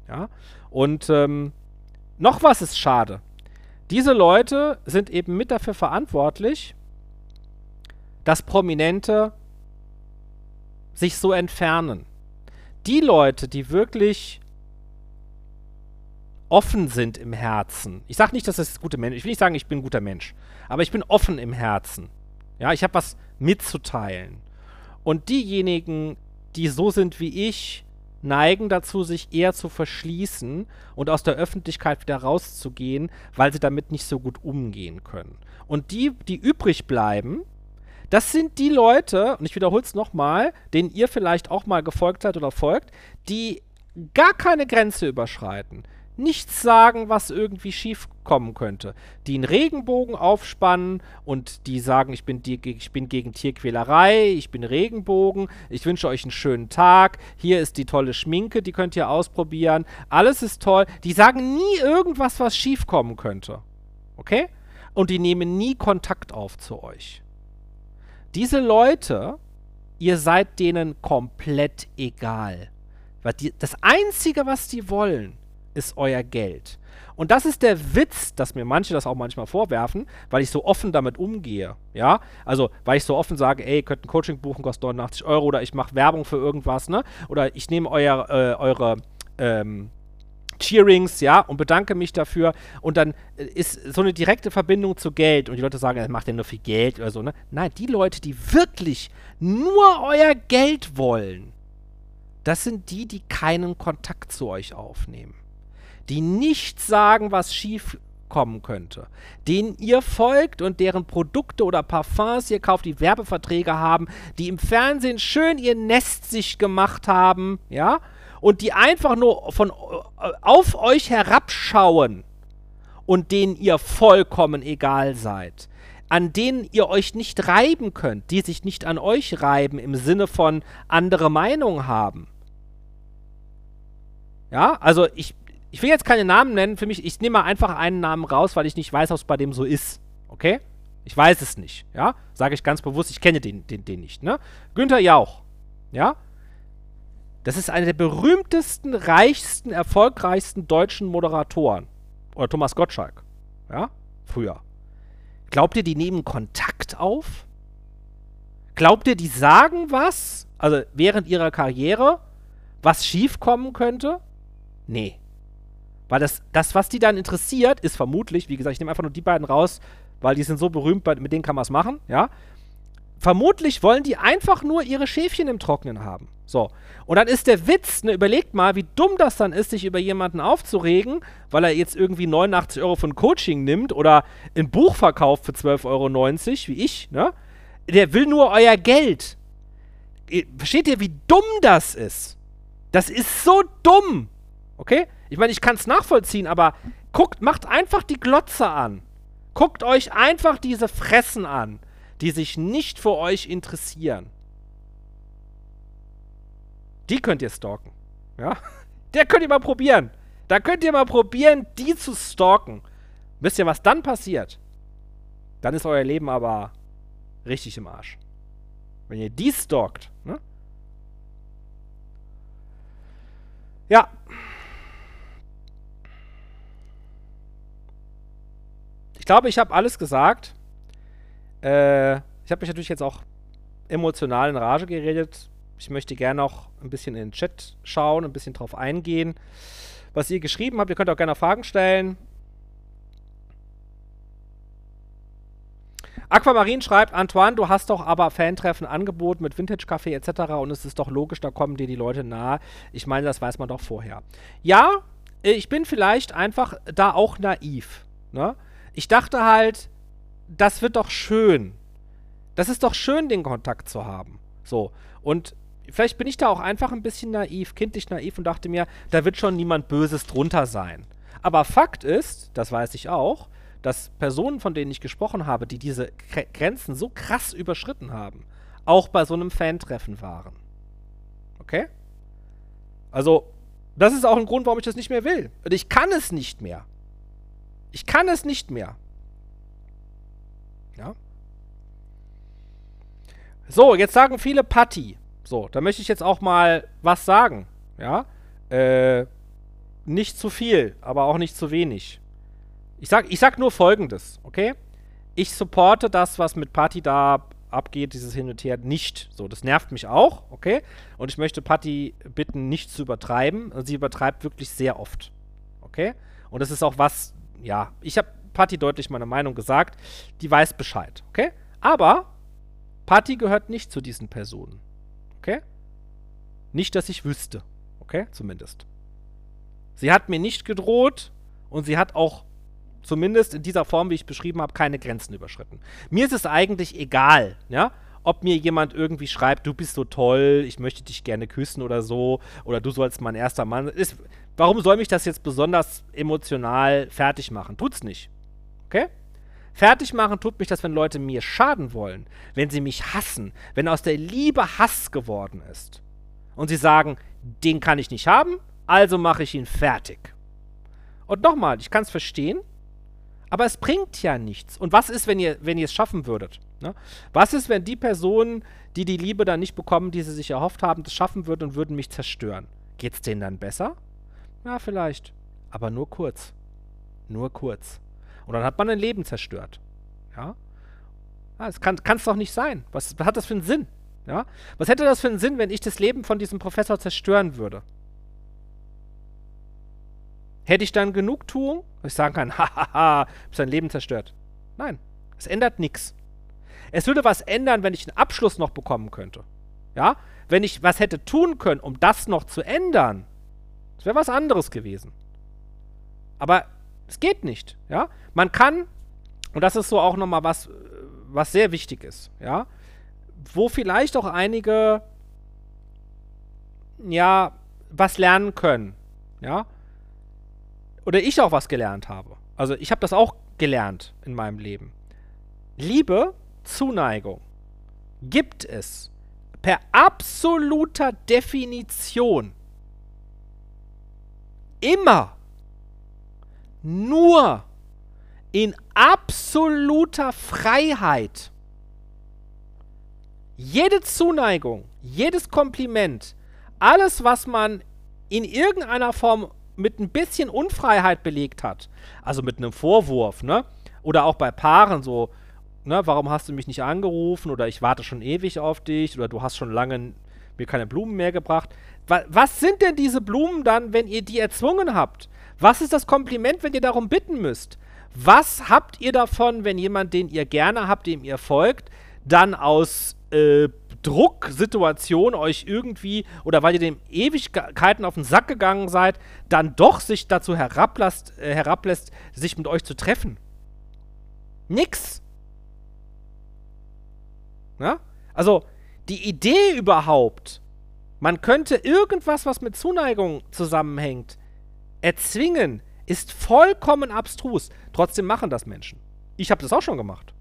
Ja. Und ähm, noch was ist schade. Diese Leute sind eben mit dafür verantwortlich, dass Prominente sich so entfernen. Die Leute, die wirklich offen sind im Herzen. Ich sage nicht, dass das gute Mensch. Ich will nicht sagen, ich bin ein guter Mensch, aber ich bin offen im Herzen. Ja, ich habe was mitzuteilen. Und diejenigen, die so sind wie ich, neigen dazu, sich eher zu verschließen und aus der Öffentlichkeit wieder rauszugehen, weil sie damit nicht so gut umgehen können. Und die, die übrig bleiben, das sind die Leute, und ich wiederhole es nochmal, denen ihr vielleicht auch mal gefolgt seid oder folgt, die gar keine Grenze überschreiten, nichts sagen, was irgendwie schief kommen könnte. Die einen Regenbogen aufspannen und die sagen, ich bin, die, ich bin gegen Tierquälerei, ich bin Regenbogen, ich wünsche euch einen schönen Tag, hier ist die tolle Schminke, die könnt ihr ausprobieren, alles ist toll. Die sagen nie irgendwas, was schief kommen könnte. Okay? Und die nehmen nie Kontakt auf zu euch. Diese Leute, ihr seid denen komplett egal. Weil die, das Einzige, was die wollen, ist euer Geld. Und das ist der Witz, dass mir manche das auch manchmal vorwerfen, weil ich so offen damit umgehe. Ja, also weil ich so offen sage, ey, ihr könnt ein Coaching buchen, kostet 89 Euro oder ich mache Werbung für irgendwas, ne? Oder ich nehme euer, äh, eure ähm, Cheerings, ja, und bedanke mich dafür. Und dann äh, ist so eine direkte Verbindung zu Geld. Und die Leute sagen, er macht ja nur viel Geld oder so, ne? Nein, die Leute, die wirklich nur euer Geld wollen, das sind die, die keinen Kontakt zu euch aufnehmen die nicht sagen, was schief kommen könnte, denen ihr folgt und deren Produkte oder Parfums ihr kauft, die Werbeverträge haben, die im Fernsehen schön ihr Nest sich gemacht haben, ja, und die einfach nur von äh, auf euch herabschauen und denen ihr vollkommen egal seid, an denen ihr euch nicht reiben könnt, die sich nicht an euch reiben im Sinne von andere Meinung haben. Ja, also ich, ich will jetzt keine Namen nennen, für mich, ich nehme mal einfach einen Namen raus, weil ich nicht weiß, ob es bei dem so ist. Okay? Ich weiß es nicht, ja? Sage ich ganz bewusst, ich kenne den, den, den nicht, ne? Günther Jauch, ja? Das ist einer der berühmtesten, reichsten, erfolgreichsten deutschen Moderatoren. Oder Thomas Gottschalk, ja? Früher. Glaubt ihr, die nehmen Kontakt auf? Glaubt ihr, die sagen was, also während ihrer Karriere, was schiefkommen könnte? Nee. Weil das, das, was die dann interessiert, ist vermutlich, wie gesagt, ich nehme einfach nur die beiden raus, weil die sind so berühmt, mit denen kann man es machen, ja. Vermutlich wollen die einfach nur ihre Schäfchen im Trocknen haben. So. Und dann ist der Witz, ne, überlegt mal, wie dumm das dann ist, sich über jemanden aufzuregen, weil er jetzt irgendwie 89 Euro von Coaching nimmt oder ein Buch verkauft für 12,90 Euro, wie ich, ne? Der will nur euer Geld. Versteht ihr, wie dumm das ist? Das ist so dumm. Okay? Ich meine, ich kann es nachvollziehen, aber guckt, macht einfach die Glotze an. Guckt euch einfach diese Fressen an, die sich nicht für euch interessieren. Die könnt ihr stalken. Ja? (laughs) Der könnt ihr mal probieren. Da könnt ihr mal probieren, die zu stalken. Wisst ihr, was dann passiert? Dann ist euer Leben aber richtig im Arsch. Wenn ihr die stalkt, ne? Ja, glaube, ich habe alles gesagt. Äh, ich habe mich natürlich jetzt auch emotional in Rage geredet. Ich möchte gerne noch ein bisschen in den Chat schauen, ein bisschen drauf eingehen, was ihr geschrieben habt. Ihr könnt auch gerne Fragen stellen. Aquamarin schreibt, Antoine, du hast doch aber Fantreffen angeboten mit Vintage-Café etc. und es ist doch logisch, da kommen dir die Leute nahe. Ich meine, das weiß man doch vorher. Ja, ich bin vielleicht einfach da auch naiv. Ne? Ich dachte halt, das wird doch schön. Das ist doch schön, den Kontakt zu haben. So. Und vielleicht bin ich da auch einfach ein bisschen naiv, kindlich naiv und dachte mir, da wird schon niemand Böses drunter sein. Aber Fakt ist, das weiß ich auch, dass Personen, von denen ich gesprochen habe, die diese Grenzen so krass überschritten haben, auch bei so einem Fan-Treffen waren. Okay? Also, das ist auch ein Grund, warum ich das nicht mehr will. Und ich kann es nicht mehr. Ich kann es nicht mehr. Ja? So, jetzt sagen viele Patti. So, da möchte ich jetzt auch mal was sagen. Ja? Äh, nicht zu viel, aber auch nicht zu wenig. Ich sag, ich sag nur folgendes, okay? Ich supporte das, was mit Patti da abgeht, dieses Hin und Her, nicht. So, das nervt mich auch, okay? Und ich möchte Patti bitten, nicht zu übertreiben. Sie übertreibt wirklich sehr oft, okay? Und das ist auch was, ja, ich habe Patti deutlich meine Meinung gesagt. Die weiß Bescheid, okay? Aber Patti gehört nicht zu diesen Personen, okay? Nicht, dass ich wüsste, okay? Zumindest. Sie hat mir nicht gedroht und sie hat auch zumindest in dieser Form, wie ich beschrieben habe, keine Grenzen überschritten. Mir ist es eigentlich egal, ja, ob mir jemand irgendwie schreibt, du bist so toll, ich möchte dich gerne küssen oder so, oder du sollst mein erster Mann. Ist, warum soll mich das jetzt besonders emotional fertig machen? Tut's nicht. Okay? Fertig machen tut mich das, wenn Leute mir schaden wollen, wenn sie mich hassen, wenn aus der Liebe Hass geworden ist. Und sie sagen, den kann ich nicht haben, also mache ich ihn fertig. Und nochmal, ich kann es verstehen, aber es bringt ja nichts. Und was ist, wenn ihr, wenn ihr es schaffen würdet? Ne? Was ist, wenn die Personen, die die Liebe dann nicht bekommen, die sie sich erhofft haben, das schaffen würden und würden mich zerstören? Geht es denen dann besser? Ja, vielleicht. Aber nur kurz. Nur kurz. Und dann hat man ein Leben zerstört. Ja? ja das kann es doch nicht sein. Was, was hat das für einen Sinn? Ja? Was hätte das für einen Sinn, wenn ich das Leben von diesem Professor zerstören würde? Hätte ich dann Genugtuung, dass ich sagen kann, (laughs) hahaha, hab sein Leben zerstört. Nein, es ändert nichts. Es würde was ändern, wenn ich einen Abschluss noch bekommen könnte. Ja, wenn ich was hätte tun können, um das noch zu ändern, das wäre was anderes gewesen. Aber es geht nicht, ja. Man kann, und das ist so auch nochmal was, was sehr wichtig ist, ja, wo vielleicht auch einige, ja, was lernen können, ja, oder ich auch was gelernt habe. Also ich habe das auch gelernt in meinem Leben. Liebe, Zuneigung gibt es per absoluter Definition immer nur in absoluter Freiheit. Jede Zuneigung, jedes Kompliment, alles, was man in irgendeiner Form mit ein bisschen Unfreiheit belegt hat, also mit einem Vorwurf, ne? Oder auch bei Paaren so, ne, warum hast du mich nicht angerufen oder ich warte schon ewig auf dich oder du hast schon lange mir keine Blumen mehr gebracht. Was, was sind denn diese Blumen dann, wenn ihr die erzwungen habt? Was ist das Kompliment, wenn ihr darum bitten müsst? Was habt ihr davon, wenn jemand, den ihr gerne habt, dem ihr folgt, dann aus äh, Drucksituation euch irgendwie oder weil ihr dem Ewigkeiten auf den Sack gegangen seid, dann doch sich dazu herablässt, äh, herablässt sich mit euch zu treffen. Nix. Na? Also, die Idee überhaupt, man könnte irgendwas, was mit Zuneigung zusammenhängt, erzwingen, ist vollkommen abstrus. Trotzdem machen das Menschen. Ich habe das auch schon gemacht.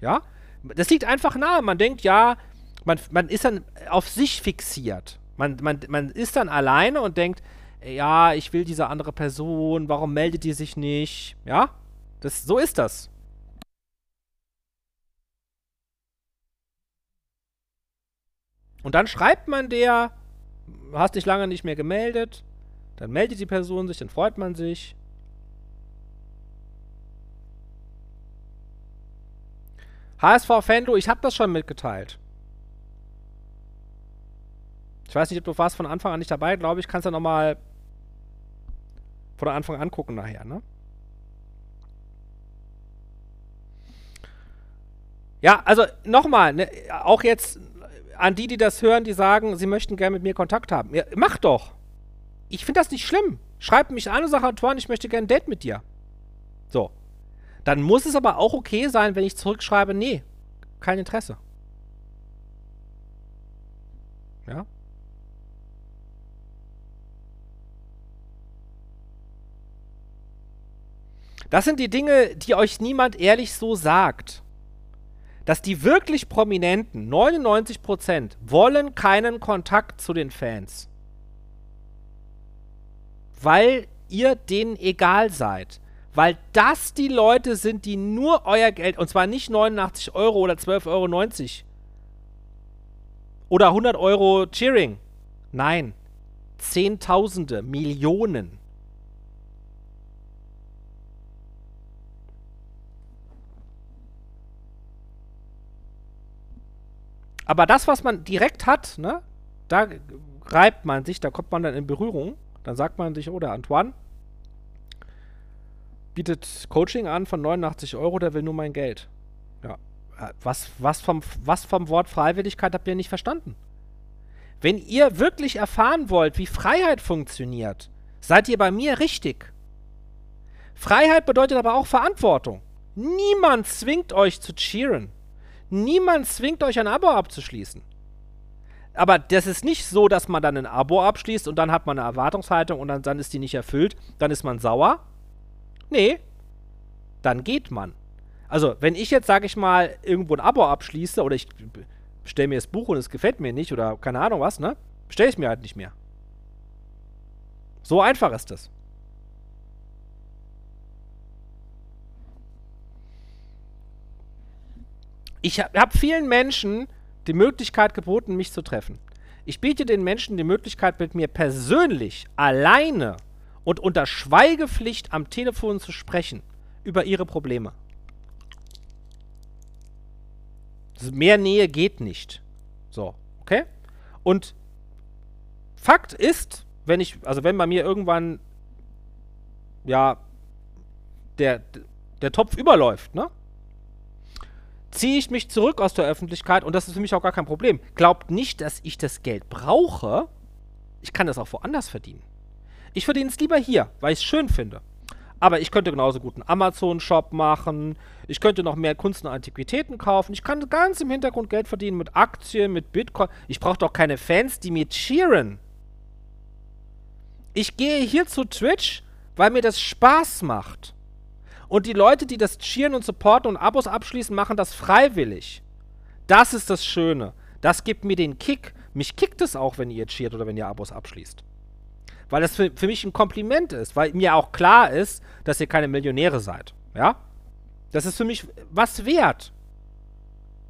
Ja? Das liegt einfach nahe. Man denkt, ja, man, man ist dann auf sich fixiert. Man, man, man ist dann alleine und denkt, ja, ich will diese andere Person, warum meldet die sich nicht? Ja? Das, so ist das. Und dann schreibt man der, hast dich lange nicht mehr gemeldet, dann meldet die Person sich, dann freut man sich. HSV Fendo, ich habe das schon mitgeteilt. Ich weiß nicht, ob du warst von Anfang an nicht dabei, glaube ich, kannst du nochmal von Anfang an gucken nachher, ne? Ja, also nochmal, ne, auch jetzt an die, die das hören, die sagen, sie möchten gerne mit mir Kontakt haben. Ja, mach doch. Ich finde das nicht schlimm. Schreib mich an und sag, Antoine, ich möchte gerne ein Date mit dir. So. Dann muss es aber auch okay sein, wenn ich zurückschreibe, nee, kein Interesse. Ja? Das sind die Dinge, die euch niemand ehrlich so sagt. Dass die wirklich Prominenten, 99%, wollen keinen Kontakt zu den Fans. Weil ihr denen egal seid. Weil das die Leute sind, die nur euer Geld, und zwar nicht 89 Euro oder 12,90 Euro oder 100 Euro Cheering. Nein, Zehntausende, Millionen. Aber das, was man direkt hat, ne, da reibt man sich, da kommt man dann in Berührung. Dann sagt man sich, oh, der Antoine bietet Coaching an von 89 Euro, der will nur mein Geld. Ja. Was, was, vom, was vom Wort Freiwilligkeit habt ihr nicht verstanden? Wenn ihr wirklich erfahren wollt, wie Freiheit funktioniert, seid ihr bei mir richtig. Freiheit bedeutet aber auch Verantwortung. Niemand zwingt euch zu cheeren. Niemand zwingt euch ein Abo abzuschließen. Aber das ist nicht so, dass man dann ein Abo abschließt und dann hat man eine Erwartungshaltung und dann, dann ist die nicht erfüllt, dann ist man sauer. Nee, dann geht man. Also, wenn ich jetzt, sage ich mal, irgendwo ein Abo abschließe oder ich stelle mir das Buch und es gefällt mir nicht oder keine Ahnung was, ne? Bestelle ich mir halt nicht mehr. So einfach ist das. Ich habe hab vielen Menschen die Möglichkeit geboten, mich zu treffen. Ich biete den Menschen die Möglichkeit, mit mir persönlich, alleine und unter Schweigepflicht am Telefon zu sprechen über ihre Probleme. Mehr Nähe geht nicht. So, okay? Und Fakt ist, wenn ich, also wenn bei mir irgendwann, ja, der, der Topf überläuft, ne? Ziehe ich mich zurück aus der Öffentlichkeit und das ist für mich auch gar kein Problem. Glaubt nicht, dass ich das Geld brauche. Ich kann das auch woanders verdienen. Ich verdiene es lieber hier, weil ich es schön finde. Aber ich könnte genauso gut einen Amazon-Shop machen. Ich könnte noch mehr Kunst und Antiquitäten kaufen. Ich kann ganz im Hintergrund Geld verdienen mit Aktien, mit Bitcoin. Ich brauche doch keine Fans, die mir cheeren. Ich gehe hier zu Twitch, weil mir das Spaß macht. Und die Leute, die das cheeren und supporten und Abos abschließen, machen das freiwillig. Das ist das Schöne. Das gibt mir den Kick. Mich kickt es auch, wenn ihr cheert oder wenn ihr Abos abschließt. Weil das für, für mich ein Kompliment ist, weil mir auch klar ist, dass ihr keine Millionäre seid. Ja? Das ist für mich was wert.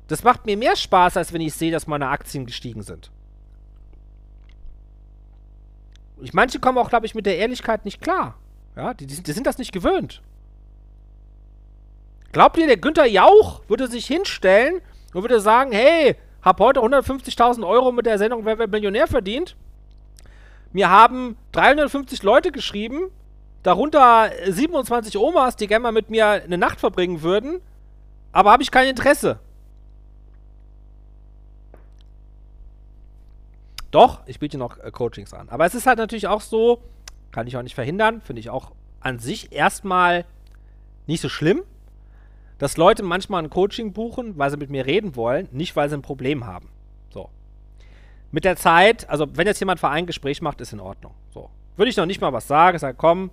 Das macht mir mehr Spaß, als wenn ich sehe, dass meine Aktien gestiegen sind. Ich, manche kommen auch, glaube ich, mit der Ehrlichkeit nicht klar. Ja, die, die, die sind das nicht gewöhnt. Glaubt ihr, der Günther Jauch würde sich hinstellen und würde sagen, hey, hab heute 150.000 Euro mit der Sendung Wer wird Millionär verdient? Mir haben 350 Leute geschrieben, darunter 27 Omas, die gerne mal mit mir eine Nacht verbringen würden, aber habe ich kein Interesse. Doch, ich biete noch äh, Coachings an. Aber es ist halt natürlich auch so, kann ich auch nicht verhindern, finde ich auch an sich erstmal nicht so schlimm dass Leute manchmal ein Coaching buchen, weil sie mit mir reden wollen, nicht weil sie ein Problem haben. So. Mit der Zeit, also wenn jetzt jemand ein Gespräch macht, ist in Ordnung. So. Würde ich noch nicht mal was sagen, sage, komm,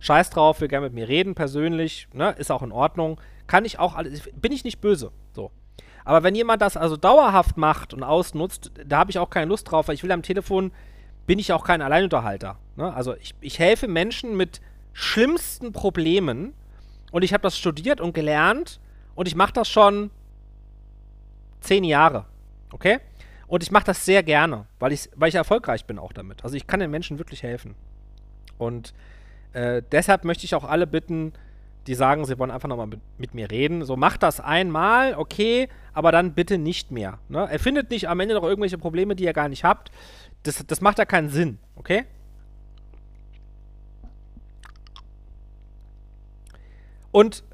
scheiß drauf, will gerne mit mir reden, persönlich, ne, ist auch in Ordnung. Kann ich auch alles, bin ich nicht böse. So. Aber wenn jemand das also dauerhaft macht und ausnutzt, da habe ich auch keine Lust drauf, weil ich will am Telefon, bin ich auch kein Alleinunterhalter. Ne? Also ich, ich helfe Menschen mit schlimmsten Problemen, und ich habe das studiert und gelernt und ich mache das schon zehn Jahre. Okay? Und ich mache das sehr gerne, weil ich, weil ich erfolgreich bin auch damit. Also ich kann den Menschen wirklich helfen. Und äh, deshalb möchte ich auch alle bitten, die sagen, sie wollen einfach nochmal mit, mit mir reden. So, macht das einmal, okay, aber dann bitte nicht mehr. Ne? Erfindet nicht am Ende noch irgendwelche Probleme, die ihr gar nicht habt. Das, das macht ja keinen Sinn, okay? Und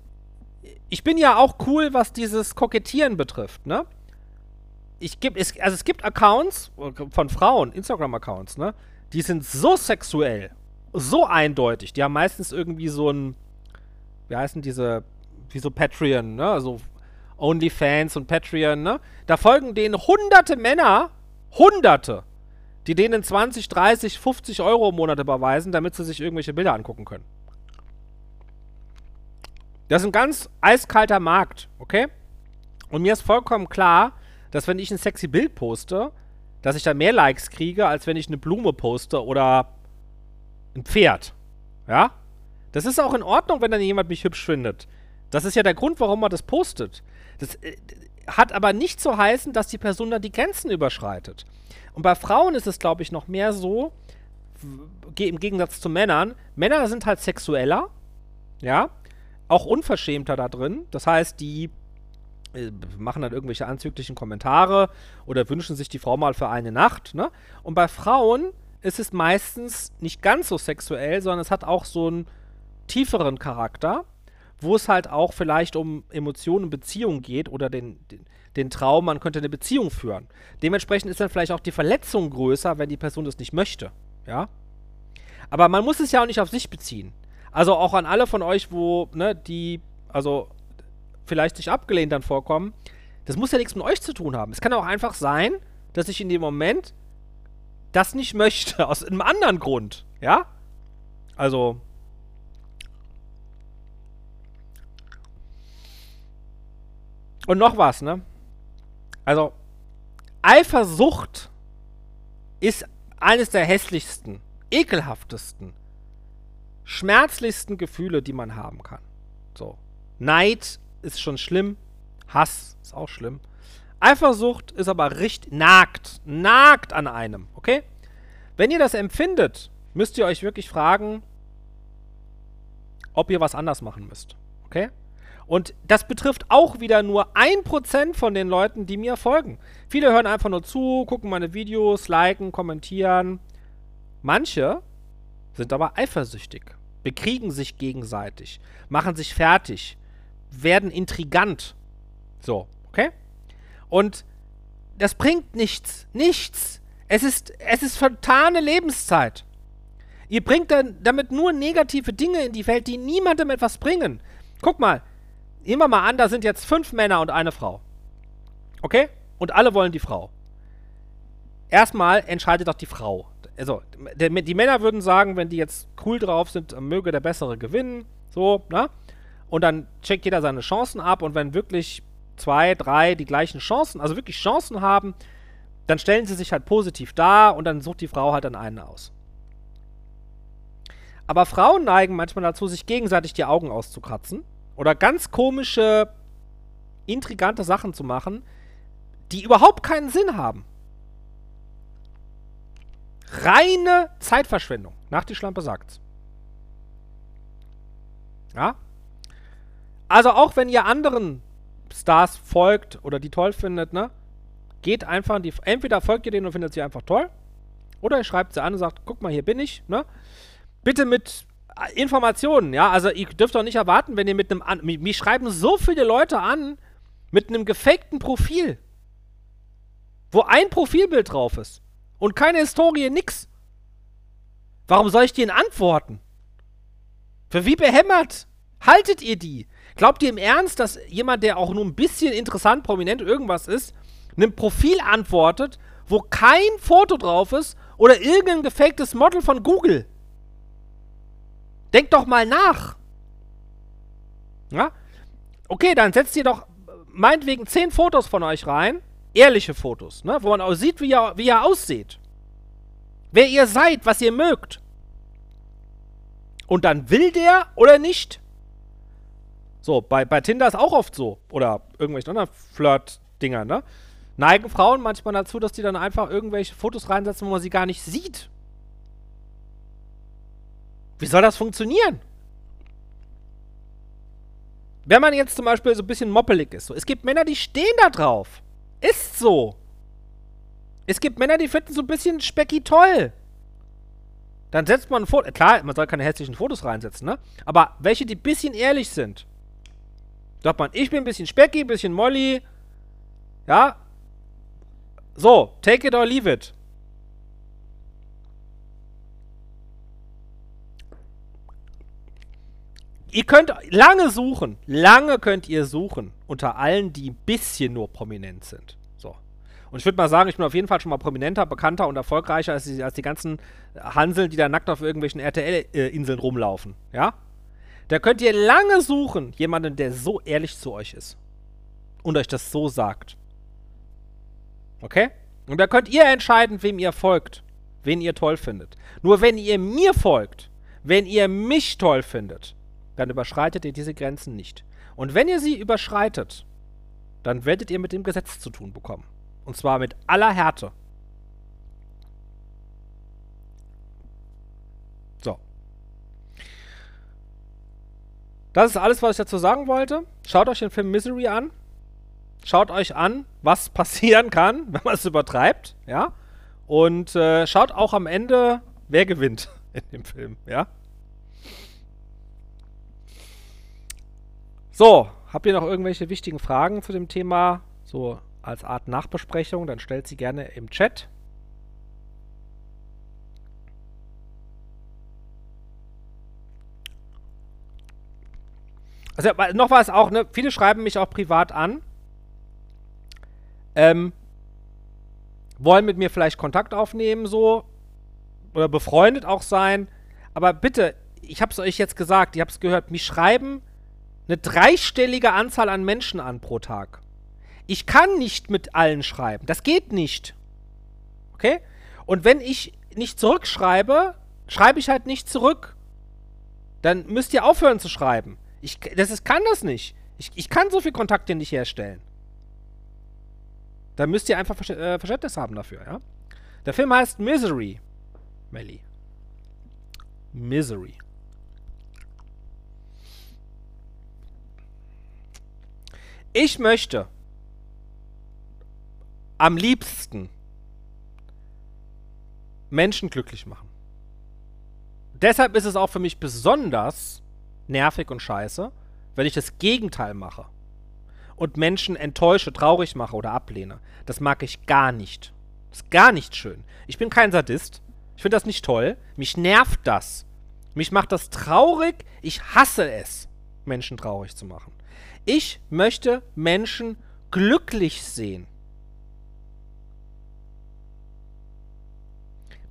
ich bin ja auch cool, was dieses Kokettieren betrifft, ne? Ich geb, es, also es gibt Accounts von Frauen, Instagram-Accounts, ne? Die sind so sexuell, so eindeutig. Die haben meistens irgendwie so ein, wie heißen diese, wie so Patreon, ne? Also OnlyFans und Patreon, ne? Da folgen denen hunderte Männer, hunderte, die denen 20, 30, 50 Euro im Monat überweisen, damit sie sich irgendwelche Bilder angucken können. Das ist ein ganz eiskalter Markt, okay? Und mir ist vollkommen klar, dass wenn ich ein sexy Bild poste, dass ich da mehr Likes kriege, als wenn ich eine Blume poste oder ein Pferd. Ja? Das ist auch in Ordnung, wenn dann jemand mich hübsch findet. Das ist ja der Grund, warum man das postet. Das äh, hat aber nicht zu heißen, dass die Person dann die Grenzen überschreitet. Und bei Frauen ist es, glaube ich, noch mehr so, im Gegensatz zu Männern. Männer sind halt sexueller, ja, auch unverschämter da drin. Das heißt, die äh, machen dann irgendwelche anzüglichen Kommentare oder wünschen sich die Frau mal für eine Nacht, ne? Und bei Frauen ist es meistens nicht ganz so sexuell, sondern es hat auch so einen tieferen Charakter, wo es halt auch vielleicht um Emotionen und Beziehungen geht oder den, den, den Traum, man könnte eine Beziehung führen. Dementsprechend ist dann vielleicht auch die Verletzung größer, wenn die Person das nicht möchte, ja? Aber man muss es ja auch nicht auf sich beziehen. Also auch an alle von euch, wo, ne, die, also vielleicht sich abgelehnt dann vorkommen, das muss ja nichts mit euch zu tun haben. Es kann auch einfach sein, dass ich in dem Moment das nicht möchte, (laughs) aus einem anderen Grund, ja? Also. Und noch was, ne? Also, Eifersucht ist eines der hässlichsten, ekelhaftesten, schmerzlichsten Gefühle, die man haben kann. So. Neid ist schon schlimm. Hass ist auch schlimm. Eifersucht ist aber richtig nagt, nagt an einem, okay? Wenn ihr das empfindet, müsst ihr euch wirklich fragen, ob ihr was anders machen müsst, okay? Und das betrifft auch wieder nur ein Prozent von den Leuten, die mir folgen. Viele hören einfach nur zu, gucken meine Videos, liken, kommentieren. Manche sind aber eifersüchtig, bekriegen sich gegenseitig, machen sich fertig, werden intrigant. So, okay? Und das bringt nichts. Nichts. Es ist, es ist vertane Lebenszeit. Ihr bringt dann damit nur negative Dinge in die Welt, die niemandem etwas bringen. Guck mal, nehmen wir mal an, da sind jetzt fünf Männer und eine Frau. Okay? Und alle wollen die Frau. Erstmal entscheidet doch die Frau. Also, die Männer würden sagen, wenn die jetzt cool drauf sind, möge der Bessere gewinnen. So, ne? Und dann checkt jeder seine Chancen ab und wenn wirklich zwei, drei die gleichen Chancen, also wirklich Chancen haben, dann stellen sie sich halt positiv dar und dann sucht die Frau halt dann einen aus. Aber Frauen neigen manchmal dazu, sich gegenseitig die Augen auszukratzen oder ganz komische, intrigante Sachen zu machen, die überhaupt keinen Sinn haben. Reine Zeitverschwendung. Nach die Schlampe sagt's. Ja? Also auch wenn ihr anderen Stars folgt oder die toll findet, ne? Geht einfach in die. Entweder folgt ihr denen und findet sie einfach toll. Oder ihr schreibt sie an und sagt, guck mal, hier bin ich, ne? Bitte mit äh, Informationen, ja? Also ihr dürft doch nicht erwarten, wenn ihr mit einem. An mich schreiben so viele Leute an mit einem gefakten Profil. Wo ein Profilbild drauf ist. Und keine Historie, nix. Warum soll ich denen antworten? Für wie behämmert haltet ihr die? Glaubt ihr im Ernst, dass jemand, der auch nur ein bisschen interessant, prominent irgendwas ist, einem Profil antwortet, wo kein Foto drauf ist oder irgendein gefaktes Model von Google? Denkt doch mal nach. Ja? Okay, dann setzt ihr doch meinetwegen zehn Fotos von euch rein. Ehrliche Fotos, ne? Wo man auch sieht, wie ihr, wie ihr aussieht. Wer ihr seid, was ihr mögt. Und dann will der oder nicht. So, bei, bei Tinder ist auch oft so. Oder irgendwelche anderen Flirt-Dinger, ne? Neigen Frauen manchmal dazu, dass die dann einfach irgendwelche Fotos reinsetzen, wo man sie gar nicht sieht. Wie soll das funktionieren? Wenn man jetzt zum Beispiel so ein bisschen moppelig ist, so, es gibt Männer, die stehen da drauf. Ist so. Es gibt Männer, die finden so ein bisschen Specki toll. Dann setzt man ein Foto. Klar, man soll keine hässlichen Fotos reinsetzen, ne? Aber welche, die ein bisschen ehrlich sind. Sagt man, ich bin ein bisschen Specki, ein bisschen Molly. Ja. So, take it or leave it. Ihr könnt lange suchen, lange könnt ihr suchen unter allen, die ein bisschen nur prominent sind. Und ich würde mal sagen, ich bin auf jeden Fall schon mal prominenter, bekannter und erfolgreicher als die, als die ganzen Hanseln, die da nackt auf irgendwelchen RTL-Inseln rumlaufen. Ja? Da könnt ihr lange suchen, jemanden, der so ehrlich zu euch ist. Und euch das so sagt. Okay? Und da könnt ihr entscheiden, wem ihr folgt, wen ihr toll findet. Nur wenn ihr mir folgt, wenn ihr mich toll findet, dann überschreitet ihr diese Grenzen nicht. Und wenn ihr sie überschreitet, dann werdet ihr mit dem Gesetz zu tun bekommen. Und zwar mit aller Härte. So. Das ist alles, was ich dazu sagen wollte. Schaut euch den Film Misery an. Schaut euch an, was (laughs) passieren kann, wenn man es übertreibt, ja. Und äh, schaut auch am Ende, wer gewinnt (laughs) in dem Film, ja. So, habt ihr noch irgendwelche wichtigen Fragen zu dem Thema? So als Art Nachbesprechung, dann stellt sie gerne im Chat. Also noch was auch, ne? Viele schreiben mich auch privat an. Ähm, wollen mit mir vielleicht Kontakt aufnehmen, so. Oder befreundet auch sein. Aber bitte, ich hab's euch jetzt gesagt, ihr habt's gehört, mich schreiben eine dreistellige Anzahl an Menschen an pro Tag. Ich kann nicht mit allen schreiben. Das geht nicht. Okay? Und wenn ich nicht zurückschreibe, schreibe ich halt nicht zurück. Dann müsst ihr aufhören zu schreiben. Ich das ist, kann das nicht. Ich, ich kann so viel Kontakte nicht herstellen. Da müsst ihr einfach äh, Verständnis haben dafür, ja? Der Film heißt Misery. Melly. Misery. Ich möchte am liebsten Menschen glücklich machen. Deshalb ist es auch für mich besonders nervig und scheiße, wenn ich das Gegenteil mache und Menschen enttäusche, traurig mache oder ablehne. Das mag ich gar nicht. Das ist gar nicht schön. Ich bin kein Sadist. Ich finde das nicht toll. Mich nervt das. Mich macht das traurig. Ich hasse es, Menschen traurig zu machen. Ich möchte Menschen glücklich sehen.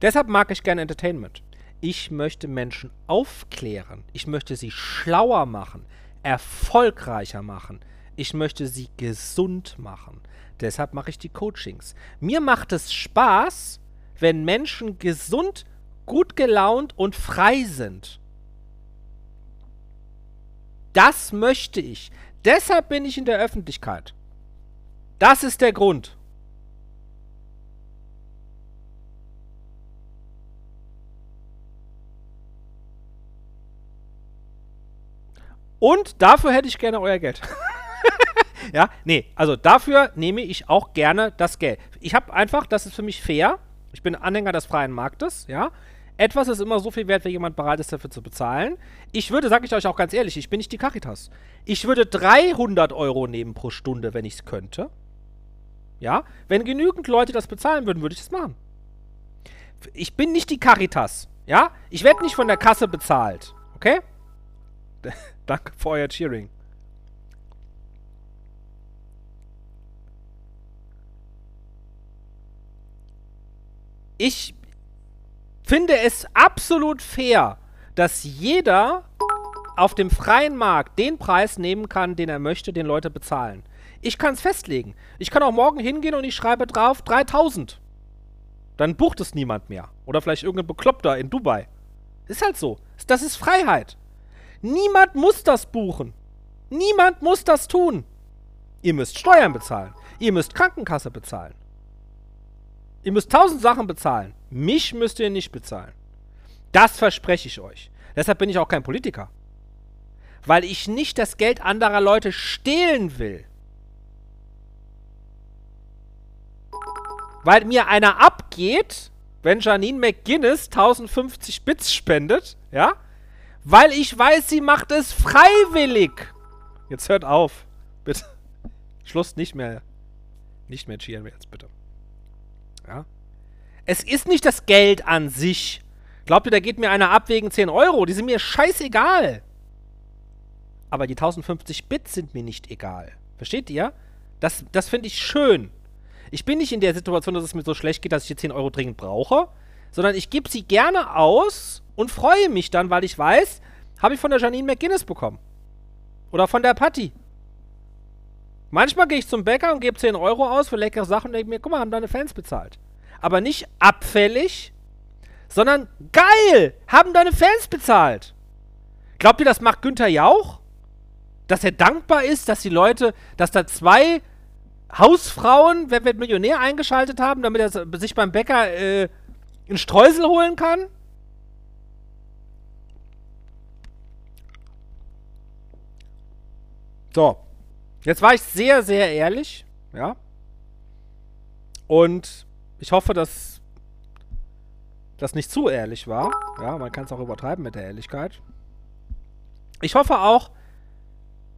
Deshalb mag ich gerne Entertainment. Ich möchte Menschen aufklären. Ich möchte sie schlauer machen, erfolgreicher machen. Ich möchte sie gesund machen. Deshalb mache ich die Coachings. Mir macht es Spaß, wenn Menschen gesund, gut gelaunt und frei sind. Das möchte ich. Deshalb bin ich in der Öffentlichkeit. Das ist der Grund. Und dafür hätte ich gerne euer Geld. (laughs) ja, nee, also dafür nehme ich auch gerne das Geld. Ich habe einfach, das ist für mich fair. Ich bin Anhänger des freien Marktes, ja. Etwas ist immer so viel wert, wenn jemand bereit ist, dafür zu bezahlen. Ich würde, sage ich euch auch ganz ehrlich, ich bin nicht die Caritas. Ich würde 300 Euro nehmen pro Stunde, wenn ich es könnte. Ja, wenn genügend Leute das bezahlen würden, würde ich es machen. Ich bin nicht die Caritas, ja. Ich werde nicht von der Kasse bezahlt, okay? (laughs) Danke für euer Cheering. Ich finde es absolut fair, dass jeder auf dem freien Markt den Preis nehmen kann, den er möchte, den Leute bezahlen. Ich kann es festlegen. Ich kann auch morgen hingehen und ich schreibe drauf 3000. Dann bucht es niemand mehr. Oder vielleicht irgendein Bekloppter in Dubai. Ist halt so. Das ist Freiheit. Niemand muss das buchen. Niemand muss das tun. Ihr müsst Steuern bezahlen. Ihr müsst Krankenkasse bezahlen. Ihr müsst tausend Sachen bezahlen. Mich müsst ihr nicht bezahlen. Das verspreche ich euch. Deshalb bin ich auch kein Politiker. Weil ich nicht das Geld anderer Leute stehlen will. Weil mir einer abgeht, wenn Janine McGuinness 1050 Bits spendet, ja? Weil ich weiß, sie macht es freiwillig. Jetzt hört auf. Bitte. Schluss nicht mehr. Nicht mehr cheeren wir jetzt, bitte. Ja? Es ist nicht das Geld an sich. Glaubt ihr, da geht mir einer ab wegen 10 Euro? Die sind mir scheißegal. Aber die 1050 Bits sind mir nicht egal. Versteht ihr? Das, das finde ich schön. Ich bin nicht in der Situation, dass es mir so schlecht geht, dass ich die 10 Euro dringend brauche, sondern ich gebe sie gerne aus und freue mich dann, weil ich weiß, habe ich von der Janine McGuinness bekommen. Oder von der Patty. Manchmal gehe ich zum Bäcker und gebe 10 Euro aus für leckere Sachen und denke mir, guck mal, haben deine Fans bezahlt. Aber nicht abfällig, sondern geil, haben deine Fans bezahlt. Glaubt ihr, das macht Günther Jauch? Dass er dankbar ist, dass die Leute, dass da zwei Hausfrauen, wer wird Millionär eingeschaltet haben, damit er sich beim Bäcker äh, einen Streusel holen kann? So. Jetzt war ich sehr, sehr ehrlich. Ja. Und ich hoffe, dass das nicht zu ehrlich war. Ja, man kann es auch übertreiben mit der Ehrlichkeit. Ich hoffe auch,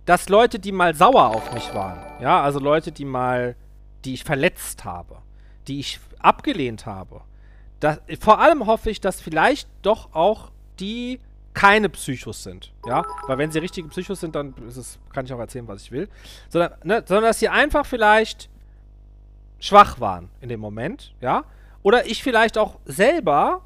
dass Leute, die mal sauer auf mich waren, ja, also Leute, die mal, die ich verletzt habe, die ich abgelehnt habe, dass, vor allem hoffe ich, dass vielleicht doch auch die keine Psychos sind, ja, weil wenn sie richtige Psychos sind, dann es, kann ich auch erzählen, was ich will, sondern, ne, sondern dass sie einfach vielleicht schwach waren in dem Moment, ja, oder ich vielleicht auch selber,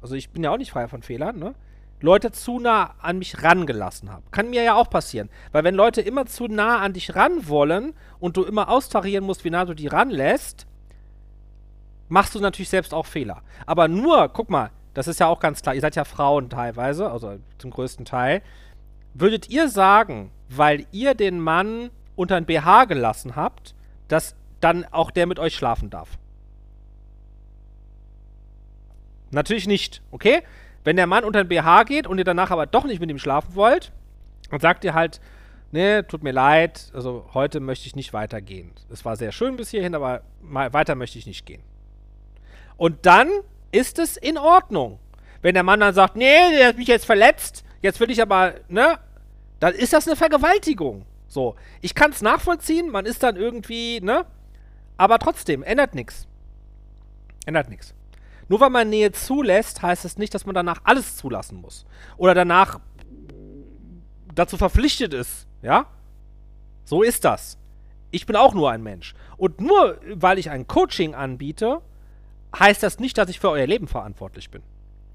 also ich bin ja auch nicht frei von Fehlern, ne, Leute zu nah an mich rangelassen habe. Kann mir ja auch passieren. Weil wenn Leute immer zu nah an dich ran wollen und du immer austarieren musst, wie nah du die ranlässt, machst du natürlich selbst auch Fehler. Aber nur, guck mal, das ist ja auch ganz klar, ihr seid ja Frauen teilweise, also zum größten Teil. Würdet ihr sagen, weil ihr den Mann unter ein BH gelassen habt, dass dann auch der mit euch schlafen darf? Natürlich nicht, okay? Wenn der Mann unter ein BH geht und ihr danach aber doch nicht mit ihm schlafen wollt, dann sagt ihr halt, nee, tut mir leid, also heute möchte ich nicht weitergehen. Es war sehr schön bis hierhin, aber weiter möchte ich nicht gehen. Und dann ist es in Ordnung. Wenn der Mann dann sagt, nee, der hat mich jetzt verletzt, jetzt will ich aber, ne, dann ist das eine Vergewaltigung. So, ich kann es nachvollziehen, man ist dann irgendwie, ne, aber trotzdem, ändert nichts. Ändert nichts. Nur weil man Nähe zulässt, heißt es nicht, dass man danach alles zulassen muss. Oder danach dazu verpflichtet ist, ja? So ist das. Ich bin auch nur ein Mensch. Und nur weil ich ein Coaching anbiete, heißt das nicht, dass ich für euer Leben verantwortlich bin.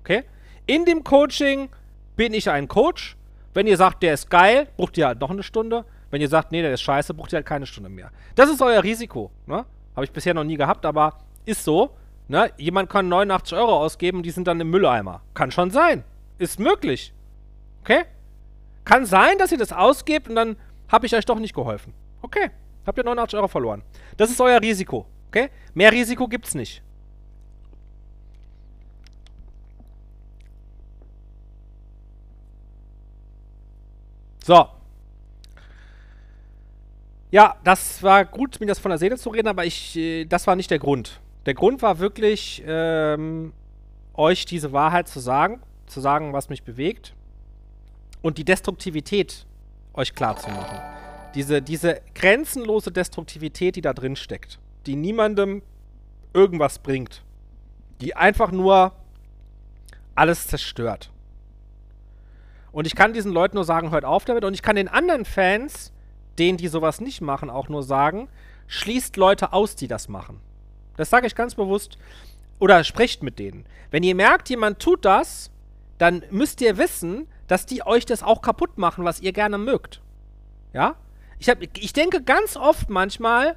Okay? In dem Coaching bin ich ein Coach. Wenn ihr sagt, der ist geil, braucht ihr halt noch eine Stunde. Wenn ihr sagt, nee, der ist scheiße, braucht ihr halt keine Stunde mehr. Das ist euer Risiko. Ne? Habe ich bisher noch nie gehabt, aber ist so. Ne? Jemand kann 89 Euro ausgeben und die sind dann im Mülleimer. Kann schon sein. Ist möglich. Okay? Kann sein, dass ihr das ausgebt und dann habe ich euch doch nicht geholfen. Okay. Habt ihr 89 Euro verloren. Das ist euer Risiko. Okay? Mehr Risiko gibt's nicht. So. Ja, das war gut, mir das von der Seele zu reden, aber ich, äh, das war nicht der Grund. Der Grund war wirklich, ähm, euch diese Wahrheit zu sagen, zu sagen, was mich bewegt und die Destruktivität euch klar zu machen. Diese, diese grenzenlose Destruktivität, die da drin steckt, die niemandem irgendwas bringt, die einfach nur alles zerstört. Und ich kann diesen Leuten nur sagen, hört auf damit. Und ich kann den anderen Fans, denen die sowas nicht machen, auch nur sagen, schließt Leute aus, die das machen. Das sage ich ganz bewusst. Oder sprecht mit denen. Wenn ihr merkt, jemand tut das, dann müsst ihr wissen, dass die euch das auch kaputt machen, was ihr gerne mögt. Ja? Ich, hab, ich denke ganz oft manchmal,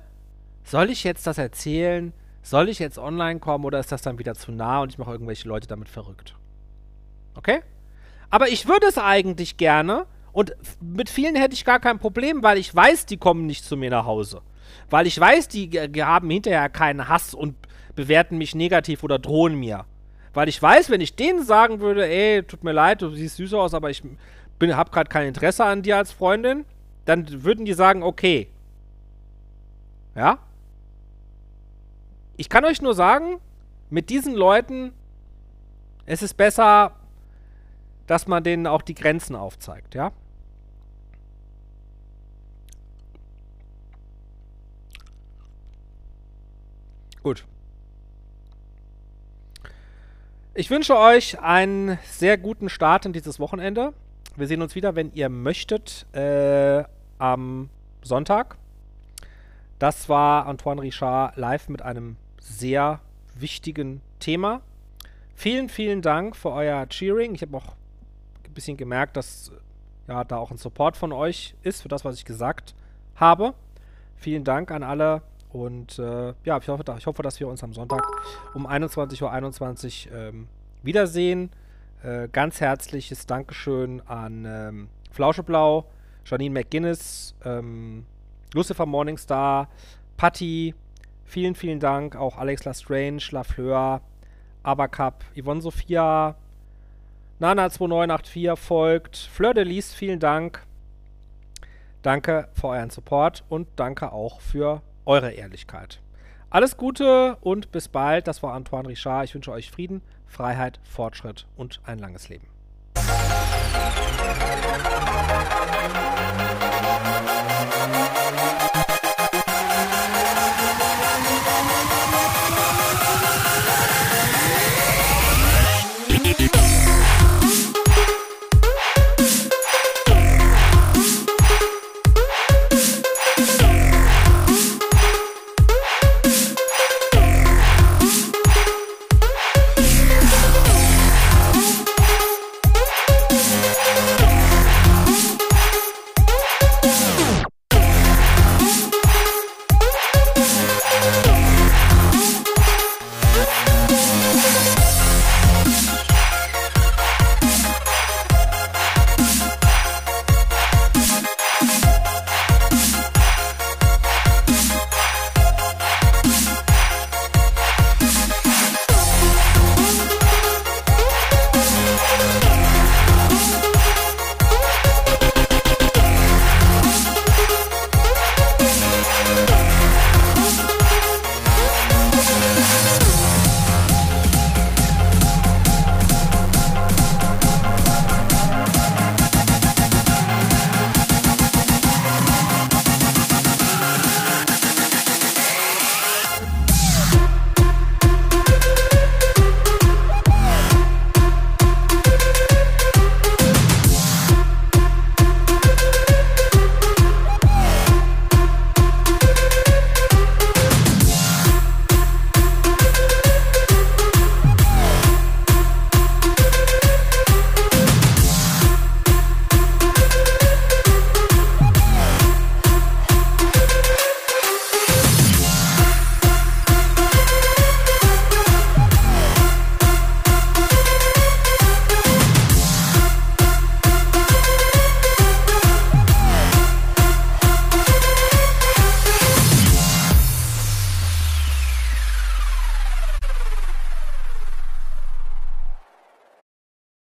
soll ich jetzt das erzählen? Soll ich jetzt online kommen oder ist das dann wieder zu nah und ich mache irgendwelche Leute damit verrückt? Okay? Aber ich würde es eigentlich gerne und mit vielen hätte ich gar kein Problem, weil ich weiß, die kommen nicht zu mir nach Hause. Weil ich weiß, die haben hinterher keinen Hass und bewerten mich negativ oder drohen mir. Weil ich weiß, wenn ich denen sagen würde, ey, tut mir leid, du siehst süß aus, aber ich bin, hab gerade kein Interesse an dir als Freundin, dann würden die sagen, okay. Ja? Ich kann euch nur sagen, mit diesen Leuten, es ist besser, dass man denen auch die Grenzen aufzeigt, ja? Gut. Ich wünsche euch einen sehr guten Start in dieses Wochenende. Wir sehen uns wieder, wenn ihr möchtet, äh, am Sonntag. Das war Antoine Richard live mit einem sehr wichtigen Thema. Vielen, vielen Dank für euer Cheering. Ich habe auch ein bisschen gemerkt, dass ja, da auch ein Support von euch ist für das, was ich gesagt habe. Vielen Dank an alle und äh, ja, ich hoffe, ich hoffe, dass wir uns am Sonntag um 21.21 Uhr 21, ähm, wiedersehen. Äh, ganz herzliches Dankeschön an ähm, Flauscheblau, Janine McGuinness, ähm, Lucifer Morningstar, Patty, vielen, vielen Dank. Auch Alex Lastrange, Lafleur, Abacup, Yvonne Sophia, Nana2984 folgt, Fleur de Lis, vielen Dank. Danke für euren Support und danke auch für eure Ehrlichkeit. Alles Gute und bis bald. Das war Antoine Richard. Ich wünsche euch Frieden, Freiheit, Fortschritt und ein langes Leben.